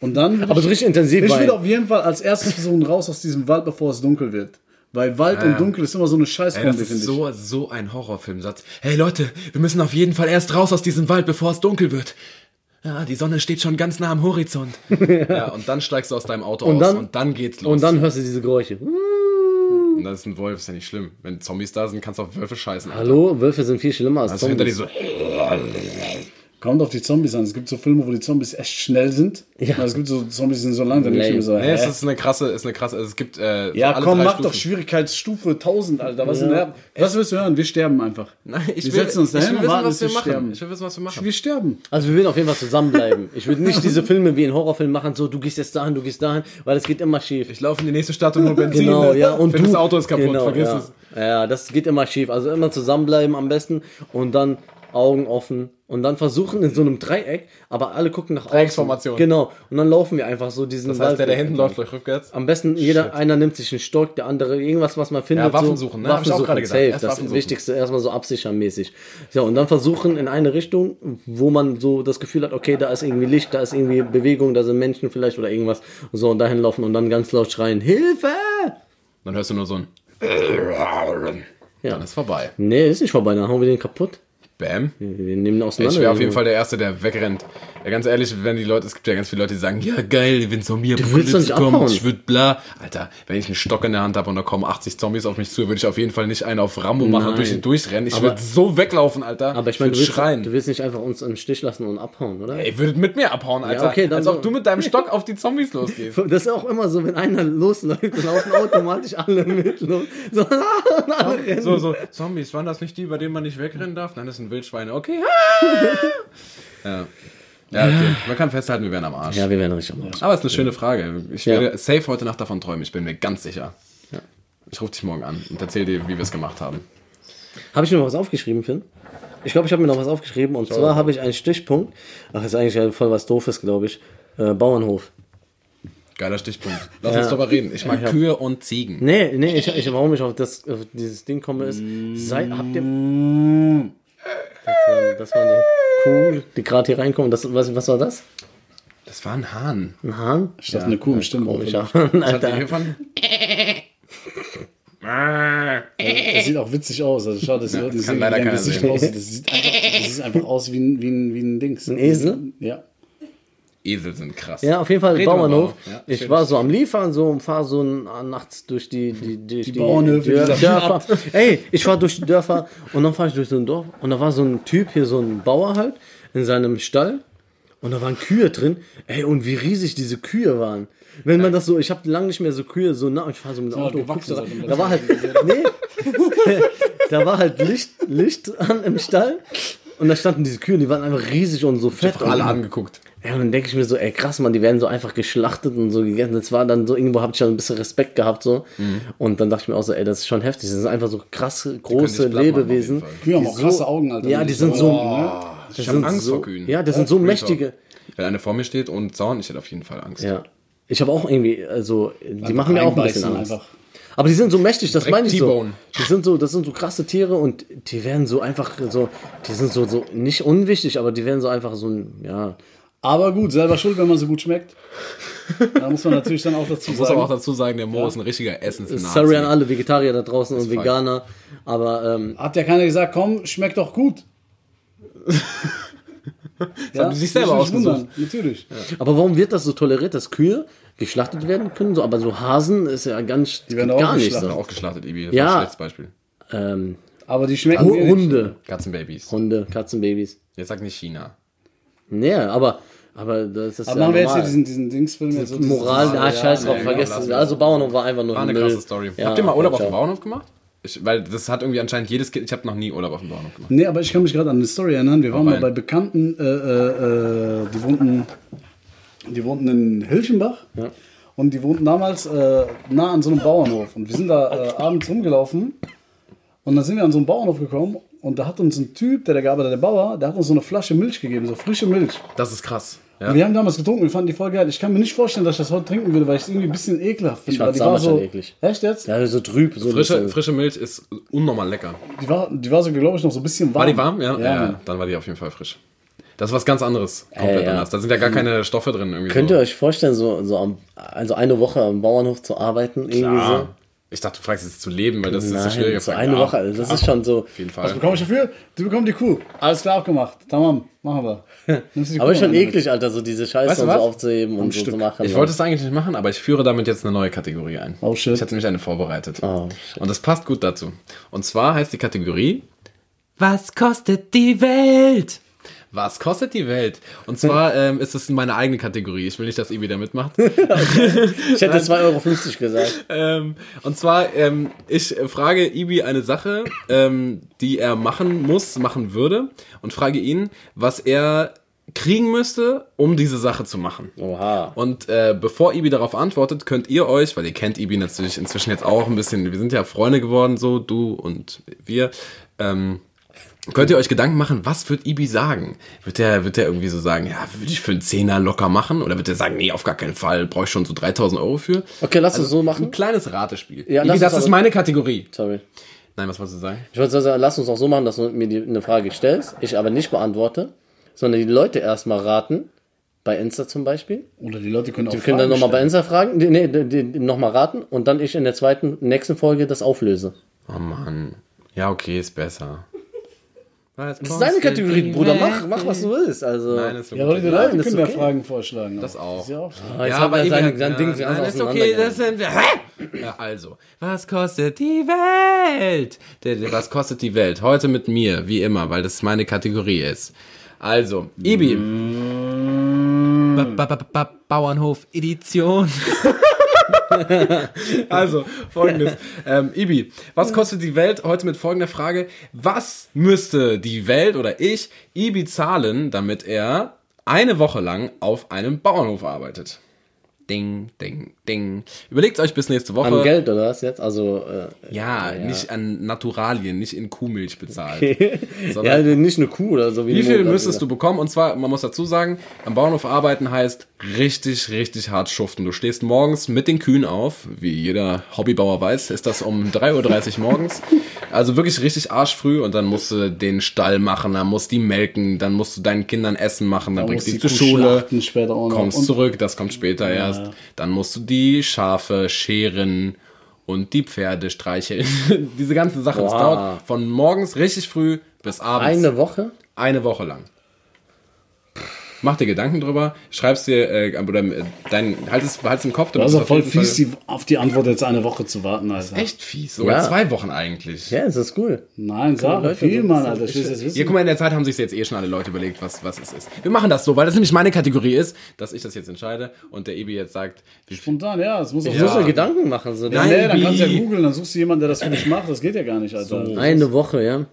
Und dann. Aber ich- so richtig intensiv Ich würde auf jeden Fall als erstes versuchen, raus aus diesem Wald, bevor es dunkel wird. Weil Wald und Dunkel ist immer so eine das ist finde ich. so, so ein Horrorfilmsatz. Hey Leute, wir müssen auf jeden Fall erst raus aus diesem Wald, bevor es dunkel wird. Ja, die Sonne steht schon ganz nah am Horizont. ja, und dann steigst du aus deinem Auto Und aus dann- und dann geht's los. Und dann hörst du diese Geräusche. Und das ist ein Wolf, ist ja nicht schlimm. Wenn Zombies da sind, kannst du auf Wölfe scheißen. Alter. Hallo, Wölfe sind viel schlimmer als Also hinter dir Zombies. so, Kommt auf die Zombies an. Es gibt so Filme, wo die Zombies echt schnell sind. Ja. Es gibt so Zombies, die sind so lang, dann denke ich so, nee, es hä? ist eine krasse, ist eine krasse, also es gibt, äh, so Ja, alle komm, drei mach Stufen. doch Schwierigkeitsstufe 1000, Alter. Was, denn, was willst du hören? Wir sterben einfach. Nein, ich wir will, setzen uns ich dahin will und wissen, warten, was bis wir machen. sterben. Ich will wissen, was wir machen. Wir sterben. Also wir würden auf jeden Fall zusammenbleiben. Ich würde nicht diese Filme wie in Horrorfilmen machen, so du gehst jetzt dahin, du gehst dahin, weil es geht immer schief. Ich laufe in die nächste Stadt und hol Benzin. Genau, ja. Und Wenn du, das Auto ist kaputt, genau, vergiss ja. es. Ja, das geht immer schief. Also immer zusammenbleiben am besten und dann Augen offen und dann versuchen in so einem Dreieck, aber alle gucken nach außen. Dreiecksformation. Genau. Und dann laufen wir einfach so diesen Das heißt, der, der Wald- hinten läuft, läuft rückwärts. Am besten jeder, einer nimmt sich einen Stock, der andere irgendwas, was man findet. Ja, Waffen so, suchen, ne? Hab ich auch gerade gedacht. Safe, Erst das Waffen suchen. Wichtigste erstmal so absichernmäßig. Ja, und dann versuchen in eine Richtung, wo man so das Gefühl hat, okay, da ist irgendwie Licht, da ist irgendwie Bewegung, da sind Menschen vielleicht oder irgendwas. So, und dahin laufen und dann ganz laut schreien, Hilfe! Dann hörst du nur so ein. Ja. Dann ist vorbei. Nee, ist nicht vorbei, dann hauen wir den kaputt. Bam. Wir nehmen auseinander. Ich wäre auf jeden Fall der Erste, der wegrennt. Ja, ganz ehrlich, wenn die Leute, es gibt ja ganz viele Leute, die sagen, ja geil, wenn Zombie nicht kommt, abhauen. ich würde bla. Alter, wenn ich einen Stock in der Hand habe und da kommen 80 Zombies auf mich zu, würde ich auf jeden Fall nicht einen auf Rambo machen und Nein. durch ihn durchrennen. Ich würde so weglaufen, Alter. Aber ich meine, du schreien. du willst nicht einfach uns im Stich lassen und abhauen, oder? Ey, würdet mit mir abhauen, Alter. okay, dann Als ob du mit deinem Stock auf die Zombies losgehst. Das ist auch immer so, wenn einer losläuft, dann laufen automatisch alle mit los. So, und alle. So, so, Zombies, waren das nicht die, bei denen man nicht wegrennen darf? Nein, das sind Wildschweine. Okay. ja. Ja, okay. Man kann festhalten, wir wären am Arsch. Ja, wir werden richtig am Arsch. Aber es ist eine schöne Frage. Ich Ja. werde safe heute Nacht davon träumen, ich bin mir ganz sicher. Ich rufe dich morgen an und erzähle dir, wie wir es gemacht haben. Habe ich mir noch was aufgeschrieben, Finn? Ich glaube, ich habe mir noch was aufgeschrieben. Und zwar habe ich einen Stichpunkt. Ach, ist eigentlich ja voll was Doofes, glaube ich. Äh, Bauernhof. Geiler Stichpunkt. Lass Ja. uns drüber reden. Ich mag hab- Kühe und Ziegen. Nee, nee, ich, ich, warum ich auf, das, auf dieses Ding komme, ist, sei, habt ihr... Das war, das war eine Kuh, die gerade hier reinkommt. Das, was, was war das? Das war ein Hahn. Ein Hahn? Ich dachte, eine Kuh im Stimmbruch. Komischer Hahn, Alter. hiervon? Das sieht auch witzig aus. Also schau, das, Ja, das das kann sieht, leider keiner sehen. aussieht. Das sieht einfach, das sieht einfach aus wie ein, wie ein, wie ein Dings. Ein Esel? Ja. Esel sind krass. Ja, auf jeden Fall Bauernhof. Ja, ich war so am Liefern, so und fahr so n- nachts durch die die die, die, Bauernhöfe, Dör- dieser Dörfer. Ey, ich fahr durch die Dörfer und dann fahr ich durch so ein Dorf und da war so ein Typ hier, so ein Bauer halt in seinem Stall und da waren Kühe drin. Ey, und wie riesig diese Kühe waren. Wenn man das so, ich habe lange nicht mehr so Kühe so nah, ich fahr so mit dem Auto, guck sind. da war halt nee, da war halt Licht Licht an im Stall. Und da standen diese Kühe, die waren einfach riesig und so fett. Alle und, angeguckt. Ja, und dann denke ich mir so, ey krass, man, die werden so einfach geschlachtet und so gegessen. Das war dann so, irgendwo habe ich schon ein bisschen Respekt gehabt so. Mhm. Und dann dachte ich mir auch so, ey, das ist schon heftig. Das sind einfach so krasse, große Lebewesen. Kühe haben die auch krasse Augen, Alter. Ja, die sind so, Oh, das ich habe Angst so, vor Kühen. Ja, das sind so mächtige. Wenn eine vor mir steht und Zaun, ich hätte auf jeden Fall Angst. Ja. Ich habe auch irgendwie, also, die machen mir auch ein bisschen Angst. einfach. Aber die sind so mächtig, das Direkt meine ich so. Die sind so, das sind so krasse Tiere und die werden so einfach so, die sind so, so nicht unwichtig, aber die werden so einfach so ein, ja, Aber gut, selber schuld, wenn man so gut schmeckt. Da muss man natürlich dann auch dazu Ich muss aber auch sagen. dazu sagen, der Mo ist ein richtiger Essensnazi. sorry an alle Vegetarier da draußen und. Veganer, aber ähm, Hat ja keiner gesagt, komm, schmeckt doch gut. ja, haben die sich selber ausgesucht. wundern, Natürlich. Aber warum wird das so toleriert, dass Kühe geschlachtet werden können? So, aber so Hasen ist ja ganz Die werden auch gar nicht geschlachtet. so. Auch geschlachtet, Ibi. Das Ja. war schlechtes Beispiel. Ähm, Aber die schmecken Hu- mir nicht. Hunde, Katzenbabys. Hunde, Katzenbabys. Jetzt sag nicht China. Nee, aber, aber das ist Aber ja machen wir jetzt hier diesen, diesen Dingsfilm jetzt so Moral, ah, scheiß drauf, nee, vergesst es. Also Bauernhof war einfach nur War eine Müll. krasse Story. Ja, Habt ihr mal Urlaub auf dem Bauernhof gemacht? Ich, weil das hat irgendwie anscheinend jedes Kind. Ich habe noch nie Urlaub auf dem Bauernhof gemacht. Nee, aber ich kann mich gerade an eine Story erinnern. Wir waren mal bei Bekannten, äh, äh, äh, die wohnten, die wohnten in Hilchenbach. Und die wohnten damals äh, nah an so einem Bauernhof. Und wir sind da äh, abends rumgelaufen. Und dann sind wir an so einen Bauernhof gekommen. Und da hat uns ein Typ, der da gearbeitet hat, der Bauer, der hat uns so eine Flasche Milch gegeben, so frische Milch. Das ist krass. Und wir haben damals getrunken, wir fanden die voll geil. Ich kann mir nicht vorstellen, dass ich das heute trinken würde, weil ich es irgendwie ein bisschen ekelhaft finde. weil die war damals so, schon eklig. Echt jetzt? Ja, so trüb. So Frische, frische Milch ist unnormal lecker. Die war, die war so, glaube ich, noch so ein bisschen warm. War die warm? Ja, ja, Ja. ja. Dann war die auf jeden Fall frisch. Das ist was ganz anderes. Komplett Äh, ja. anders. Da sind ja gar keine Stoffe drin. Irgendwie Könnt so. ihr euch vorstellen, so, so am, also eine Woche am Bauernhof zu arbeiten? Irgendwie Ah, ich dachte, du fragst jetzt zu leben, weil das so? ist eine schwierige Nein, so Frage. eine Ja, Woche, also das ist schon so. Auf jeden Was Fall. bekomme ich dafür? Die bekommen die Kuh. Alles klar abgemacht. Tamam, machen wir. Nimmst du die Aber Kuh schon mit? eklig, Alter, so diese Scheiße Weißt du und so was? aufzuheben und so Stück. zu machen. Ich wollte es eigentlich nicht machen, aber ich führe damit jetzt eine neue Kategorie ein. Oh, shit. Ich hatte nämlich eine vorbereitet. Oh, shit. Und das passt gut dazu. Und zwar heißt die Kategorie Was kostet die Welt? Was kostet die Welt? Und zwar ähm, ist es meine eigene Kategorie. Ich will nicht, dass Ibi da mitmacht. Ich hätte 2,50 Euro gesagt. ähm, und zwar, ähm, ich frage Ibi eine Sache, ähm, die er machen muss, machen würde, und frage ihn, was er kriegen müsste, um diese Sache zu machen. Oha. Und äh, bevor Ibi darauf antwortet, könnt ihr euch, weil ihr kennt Ibi natürlich inzwischen jetzt auch ein bisschen, wir sind ja Freunde geworden, so du und wir, ähm, könnt ihr euch Gedanken machen, was wird Ibi sagen? Wird der, wird der irgendwie so sagen, ja, würde ich für einen Zehner locker machen? Oder wird der sagen, nee, auf gar keinen Fall, brauche ich schon so 3000 Euro für? Okay, lass es so Ein machen. kleines Ratespiel. Ja, Ibi, das uns ist meine Kategorie. Sorry. Nein, was wolltest du sagen? Ich wollte sagen, lass uns auch so machen, dass du mir die, eine Frage stellst, ich aber nicht beantworte, sondern die Leute erstmal raten. Bei Insta zum Beispiel. Oder die Leute können auch Die können dann Fragen nochmal bei. Insta fragen, nee, nee, die, die, nochmal raten und dann ich in der zweiten, nächsten Folge das auflöse. Oh Mann. Ja, okay, ist besser. Das ist deine Kategorie, Bruder. Mach, mach was du willst. Also. Nein, ist Ja, Leute, Leute das können ja okay. Fragen vorschlagen. Das auch. Ist ja auch Ah, jetzt Ja, hat aber er Ibi sein, ja, Ding nein, ganz ist okay, das sind wir. Ja, also, was kostet die Welt? Was kostet die Welt? Heute mit mir, wie immer, weil das meine Kategorie ist. Also, Ibi. Ba- ba- ba- ba- Bauernhof Edition. also, folgendes. Ähm, Ibi, was kostet die Welt heute mit folgender Frage? Was müsste die Welt oder ich Ibi zahlen, damit er eine Woche lang auf einem Bauernhof arbeitet? Ding, ding, ding. Überlegt euch bis nächste Woche. An Geld oder was jetzt? Also, äh, Ja, nicht an Naturalien, nicht in Kuhmilch bezahlt. ja, Sondern nicht eine Kuh oder so. wie viel müsstest du bekommen? Und zwar, man muss dazu sagen, am Bauernhof arbeiten heißt richtig, richtig hart schuften. Du stehst morgens mit den Kühen auf, wie jeder Hobbybauer weiß, ist das um 3.30 Uhr morgens. Also wirklich richtig arschfrüh und dann musst du den Stall machen, dann musst du die melken, dann musst du deinen Kindern Essen machen, dann Da bringst du die zur Schule, kommst Und- zurück, das kommt später erst. Dann musst du die Schafe scheren und die Pferde streicheln. Diese ganze Sache, das Wow. dauert von morgens richtig früh bis abends. Eine Woche? Eine Woche lang. Mach dir Gedanken drüber, schreib's dir, äh, oder äh, dein, halt es, halt es im Kopf. Das ist ja auf voll fies, die, auf die Antwort jetzt eine Woche zu warten, Alter. Echt fies, sogar Ja. zwei Wochen eigentlich. Ja. Ja, das ist cool. Nein, sag viel, so- Mann, so- Alter. Ich will das wissen. Hier, guck mal, in der Zeit haben sich jetzt eh schon alle Leute überlegt, was, was es ist. Wir machen das so, weil das nämlich meine Kategorie ist, dass ich das jetzt entscheide und der Ebi jetzt sagt, wie viel. Spontan, ja, das muss auch Ich so muss sein. Gedanken machen. So Ja, das- nee, dann kannst du ja googeln, dann suchst du jemanden, der das für dich macht. Das geht ja gar nicht, Alter. Eine Woche, ja.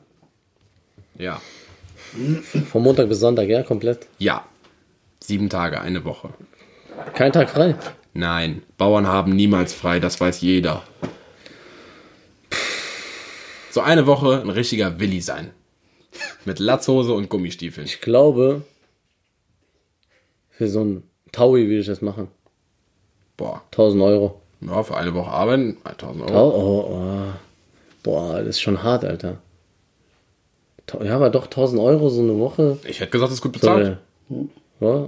Ja. Von Montag bis Sonntag, ja, komplett. Ja. Sieben Tage, eine Woche. Kein Tag frei. Nein, Bauern haben niemals frei, das weiß jeder. So eine Woche ein richtiger Willi sein. Mit Latzhose und Gummistiefeln. Ich glaube, für so ein Taui würde ich das machen. Boah, 1000 Euro. ja, für eine Woche arbeiten, 1000 Oh, Euro. oh, oh. Boah, das ist schon hart, Alter. Ja, aber doch 1000 Euro so eine Woche. Ich hätte gesagt, das ist gut So, bezahlt. Ja.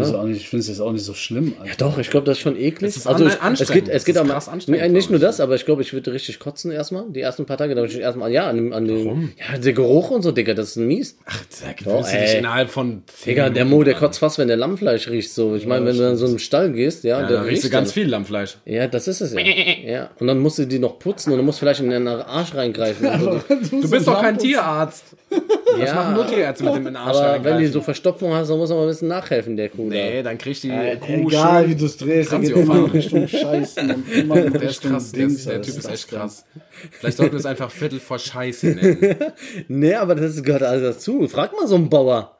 Ich finde es auch nicht- ich finde es jetzt auch nicht so schlimm, Alter. Doch, ich glaube, das ist schon eklig. Es ist also ich, es anstrengend. geht, es Es geht ist auch krass anstrengend, nicht nur das, aber ich glaube, ich würde richtig kotzen erstmal, die ersten paar Tage, da würde ich erstmal, ja, an, dem- an den, ja, der Geruch und so, Digga, das ist mies. Ach, da gewöhnst du dich innerhalb von 10 Digga, der Mo, der kotzt fast, wenn der Lammfleisch riecht, so. Ich meine, wenn du in so einen Stall gehst, ja, Ja, der da riechst du ganz dann. viel Lammfleisch. Ja, das ist es ja. ja. Und dann musst du die noch putzen und du musst vielleicht in den Arsch reingreifen. und so. Du bist doch kein Tierarzt. Das ja, machen nur Tierärzte mit dem in den Arsch aber wenn die reingreifen. so Verstopfung hast, dann muss man mal ein bisschen nachhelfen, der Kuh. Nee, dann kriegt die Kuh Egal, schön- wie du es drehst, dann sie geht auch immer in. Richtung Scheißen und immer in Der ist krass, der, Dings. ist, der Alter. Typ ist echt krass. Vielleicht sollten wir es einfach Viertel vor Scheiße nennen. Nee, aber das gehört alles dazu. Frag mal so einen Bauer.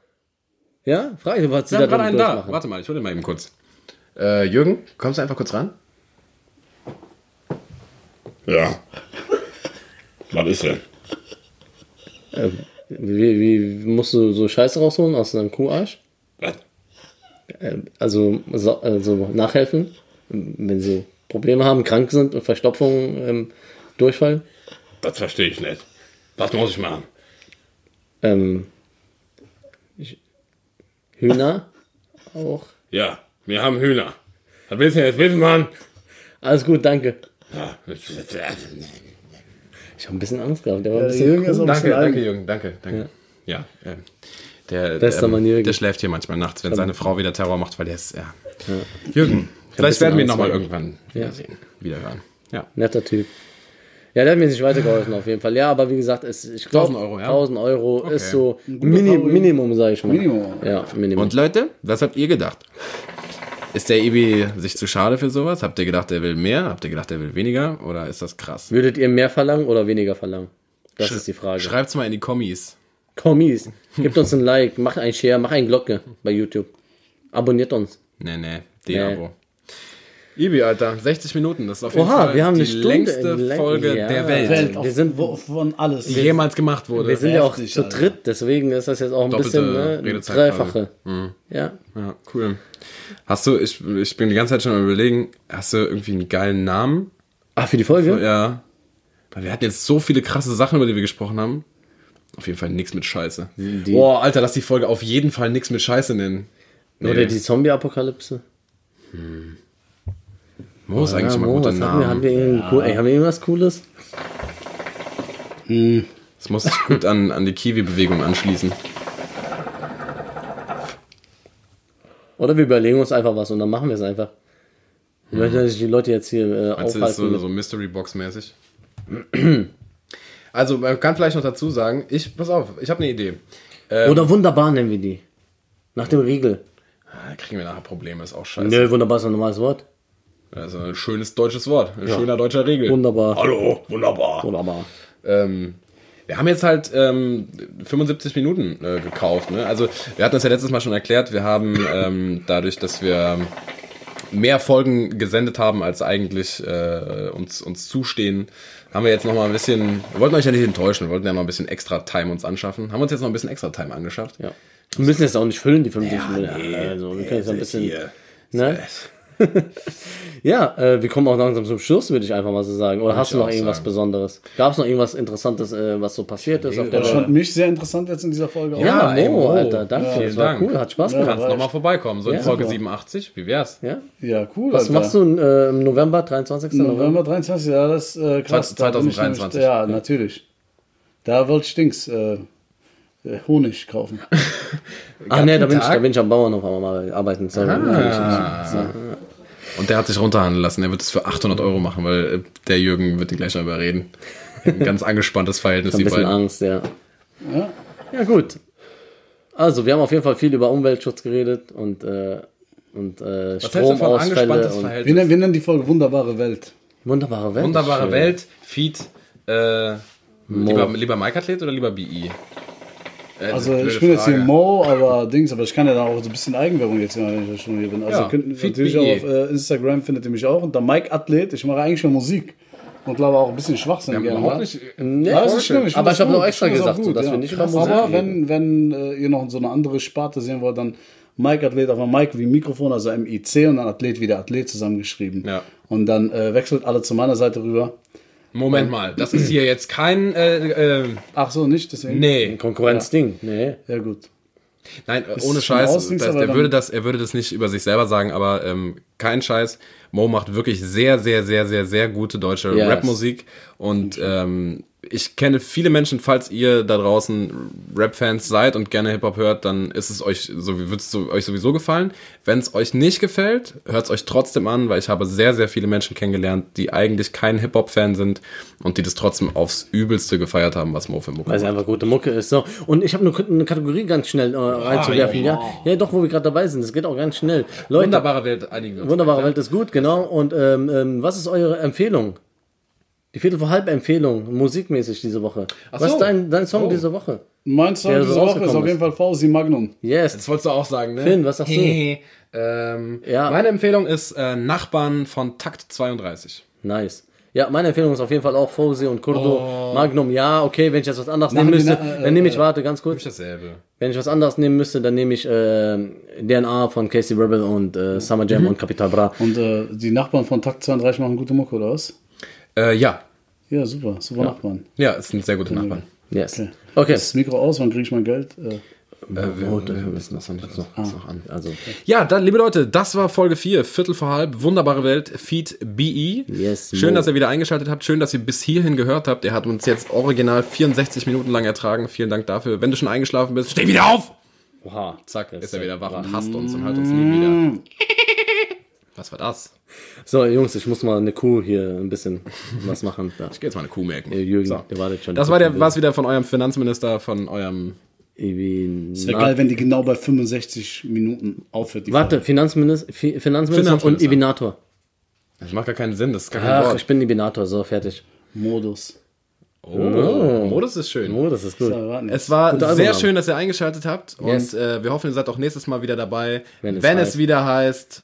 Ja? Frag ihn, was sie Wir da gerade einen da. Warte mal, ich hole den mal eben kurz. Äh, Jürgen, kommst du einfach kurz ran? Ja. Was ist denn? Wie, wie musst du so Scheiße rausholen aus deinem Kuharsch? Was? Äh, also, so, also nachhelfen, wenn sie Probleme haben, krank sind und Verstopfung, ähm, Durchfall. Das verstehe ich nicht. Was muss ich machen? Ähm, ich, Hühner auch. Ja, wir haben Hühner. Was willst du jetzt wissen, Mann? Alles gut, danke. Ja, Ich habe ein bisschen Angst gehabt. Der war ein bisschen Jürgen ist auch ein Danke, bisschen danke. Jürgen, danke, danke. Ja, ähm, der, Bester ähm, Mann, Jürgen. der schläft hier manchmal nachts, wenn seine Frau wieder Terror macht, weil der ist, ja. Jürgen, vielleicht werden wir ihn nochmal ja. irgendwann wiedersehen, wiederhören. Ja. netter Typ. Ja, der hat mir nicht weitergeholfen auf jeden Fall. Ja, aber wie gesagt, es, ich glaube, 1000 Euro, ja? 1000 Euro Okay. ist so Mini. Minimum, sage ich mal. Minimum. Ja, Minimum. Und Leute, was habt ihr gedacht? Ist der Ibi sich zu schade für sowas? Habt ihr gedacht, er will mehr? Habt ihr gedacht, er will weniger? Oder ist das krass? Würdet ihr mehr verlangen oder weniger verlangen? Das ist die Frage. Schreibt's mal in die Kommis. Kommis, gebt uns ein Like, macht ein Share, macht ein Glocke bei YouTube. Abonniert uns. Nee, nee, D-Abo. Ibi, Alter, 60 Minuten, das ist auf Oha, jeden Fall wir haben die eine Stunde längste. Folge Ja. der Welt, Welt, Wir sind- von alles. die jemals gemacht wurde. Wir sind ja auch zu Alter. dritt, deswegen ist das jetzt auch ein Doppelte bisschen ne, Redezeit dreifache. Ja. Ja, cool. Hast du, ich, ich bin die ganze Zeit schon am überlegen, hast du irgendwie einen geilen Namen? Ah, für die Folge? Ja. Weil wir hatten jetzt so viele krasse Sachen, über die wir gesprochen haben. Auf jeden Fall nichts mit Scheiße. Boah, Alter, lass die Folge auf jeden Fall nichts mit Scheiße nennen. Nee, Oder die Zombie-Apokalypse? Mo ist eigentlich Ja, mal Mo, guter was haben wir? Name. irgendeinen cool, ey, haben wir irgendwas Cooles? Das muss sich gut an, an die Kiwi-Bewegung anschließen. Oder wir überlegen uns einfach was und dann machen wir es einfach. Wir möchten dass sich die Leute jetzt hier äh, Meinst du, das ist aufhalten. so, so Mystery Box mäßig? Also, man kann vielleicht noch dazu sagen, ich, pass auf, ich habe eine Idee. Oder wunderbar nennen wir die. Nach dem Riegel. Ah, Da kriegen wir nachher Probleme, ist auch scheiße. Nö, wunderbar ist ein normales Wort. Das ist ein schönes deutsches Wort. Ein schöner deutscher Regel. Wunderbar. Hallo, wunderbar. Wunderbar. Ähm, wir haben jetzt halt ähm, 75 Minuten äh, gekauft. Ne? Also wir hatten das ja letztes Mal schon erklärt. Wir haben ähm, dadurch, dass wir mehr Folgen gesendet haben, als eigentlich äh, uns, uns zustehen, haben wir jetzt noch mal ein bisschen, wir wollten euch ja nicht enttäuschen, wir wollten ja noch ein bisschen extra Time uns anschaffen. Haben uns jetzt noch ein bisschen extra Time angeschafft. Ja. Wir müssen jetzt auch nicht füllen, die 75 Minuten. also, wir können jetzt ein bisschen. Hier. Ne? Ja, äh, wir kommen auch langsam zum Schluss, würde ich einfach mal so sagen. Oder hast du noch auch irgendwas sagen. Besonderes? Gab es noch irgendwas Interessantes, äh, was so passiert ist auf der Ich fand mich sehr interessant jetzt in dieser Folge. auch. Ja, ey, Mo, Mo. Alter, danke. vielen das war Dank. cool, hat Spaß Ja. gemacht. Kannst noch mal vorbeikommen, so in Ja, Folge super. 87. Wie wär's? Ja? Ja, cool. Was Alter. machst du äh, im November, 23. November? November 23, ja, das ist äh, krass. Da bin ich 2023. Nämlich, ja, natürlich. Da wollte ich Dings, äh, Honig kaufen. Ach nee, da bin, ich, da bin ich am Bauernhof am mal arbeiten. Sorry. Ah. Und der hat sich runterhandeln lassen. Er wird es für 800 Euro machen, weil äh, der Jürgen wird ihn gleich noch überreden. Ein ganz angespanntes Verhältnis, Ein die bisschen beiden. Angst, ja. Ja. Ja, gut. Also, wir haben auf jeden Fall viel über Umweltschutz geredet und, äh, und äh, Stromausfälle angespanntes und Wir, Verhältnis? nennen, wir nennen die Folge Wunderbare Welt. wunderbare Welt. Wunderbare. Welt, Feed, äh, lieber, lieber Mike Athlet oder lieber BI? Äh, Also ich bin jetzt hier Frage. Mo, aber Dings, aber ich kann ja da auch so ein bisschen Eigenwerbung jetzt machen, wenn ich schon hier bin. Also Ja, könnt, natürlich BE. auch auf äh, Instagram findet ihr mich auch unter Mike Athlet. Ich mache eigentlich schon Musik und glaube auch ein bisschen Schwachsinn Ja, gerne. nicht. Nee, Ja, das schlimm. Ich aber ich habe noch gut. extra gesagt, so, dass ja. wir nicht über Musik Aber wenn, wenn äh, ihr noch so eine andere Sparte sehen wollt, dann Mike Athlet, aber Mike wie Mikrofon, also M-I-C und dann Athlet wie der Athlet zusammengeschrieben. Ja. Und dann äh, wechselt alle zu meiner Seite rüber. Moment mal, das ist hier jetzt kein. Äh, äh, Ach so, nicht deswegen? nee. Konkurrenzding. Nee. Ja gut. Nein, Ist ohne Scheiß. Das er, würde das, er würde das nicht über sich selber sagen, aber ähm, kein Scheiß. Mo macht wirklich sehr, sehr, sehr, sehr, sehr gute deutsche Yes. Rapmusik. Und ähm, ich kenne viele Menschen, falls ihr da draußen Rap-Fans seid und gerne Hip-Hop hört, dann ist es euch, so, wird es euch sowieso gefallen. Wenn es euch nicht gefällt, hört es euch trotzdem an, weil ich habe sehr, sehr viele Menschen kennengelernt, die eigentlich kein Hip-Hop-Fan sind und die das trotzdem aufs Übelste gefeiert haben, was Mo für Mucke Weil es einfach gute Mucke ist. So. Und ich habe eine, eine Kategorie ganz schnell äh, reinzuwerfen. Ja, ja. doch, wo wir gerade dabei sind. Das geht auch ganz schnell. Leute, Wunderbare Welt, einigen wir uns. Wunderbare Welt ist gut, genau. Und ähm, ähm, was ist eure Empfehlung? Die Viertel vor halb Empfehlung, musikmäßig diese Woche. Was so. ist dein, dein Song Oh. diese Woche? Mein Song diese so Woche ist auf jeden Fall Fausi Magnum. Yes. Das wolltest du auch sagen, ne? Finn, was sagst du? ähm, Ja. Meine Empfehlung ist äh, Nachbarn von Takt 32. Nice. Ja, meine Empfehlung ist auf jeden Fall auch Fauzi und Kurdo. Magnum, ja, okay, wenn ich jetzt was anderes Machen nehmen müsste, na- äh, dann nehme ich, äh, warte, ganz kurz. Dasselbe. Wenn ich was anderes nehmen müsste, dann nehme ich äh, DNA von Casey Rebel und äh, Summer Jam Mhm. und Capital Bra. Und äh, die Nachbarn von Takt 32 machen gute Mucke, oder was? Äh, ja. Ja, super, super Nachbarn. Ja, es sind sehr gute Nachbarn. Yes. Okay. Okay. Das Mikro aus, wann kriege ich mein Geld? Äh, Äh, wir, wir wissen das noch nicht. Das noch, ist noch an. Also, Ja, dann, liebe Leute, das war Folge 4, Viertel vor halb, wunderbare Welt, Feed BE. Yes, Schön, Mo. dass ihr wieder eingeschaltet habt. Schön, dass ihr bis hierhin gehört habt. Ihr habt uns jetzt original 64 Minuten lang ertragen. Vielen Dank dafür. Wenn du schon eingeschlafen bist, steh wieder auf! oha. Zack, ist er wieder wach und hasst uns und hört uns nie wieder. Was war das? So, Jungs, ich muss mal eine Kuh hier ein bisschen was machen. Da. Ich geh jetzt mal eine Kuh melken. Jürgen, So. der wartet schon. Das war der, was wieder von eurem Finanzminister, von eurem. es wäre geil, wenn die genau bei 65 Minuten aufhört. Die Warte, Finanzminister, Fi- Finanzminister und Finanzminister. Ibinator. Das macht gar keinen Sinn, das ist gar kein Ach, Wort. ich bin Ibinator, so, fertig. Modus. Oh, Modus ist schön. Oh, das ist gut. Es war sehr schön, dass ihr eingeschaltet habt. Yes. Und äh, wir hoffen, ihr seid auch nächstes Mal wieder dabei, Wenn wenn es es, heißt- wieder heißt.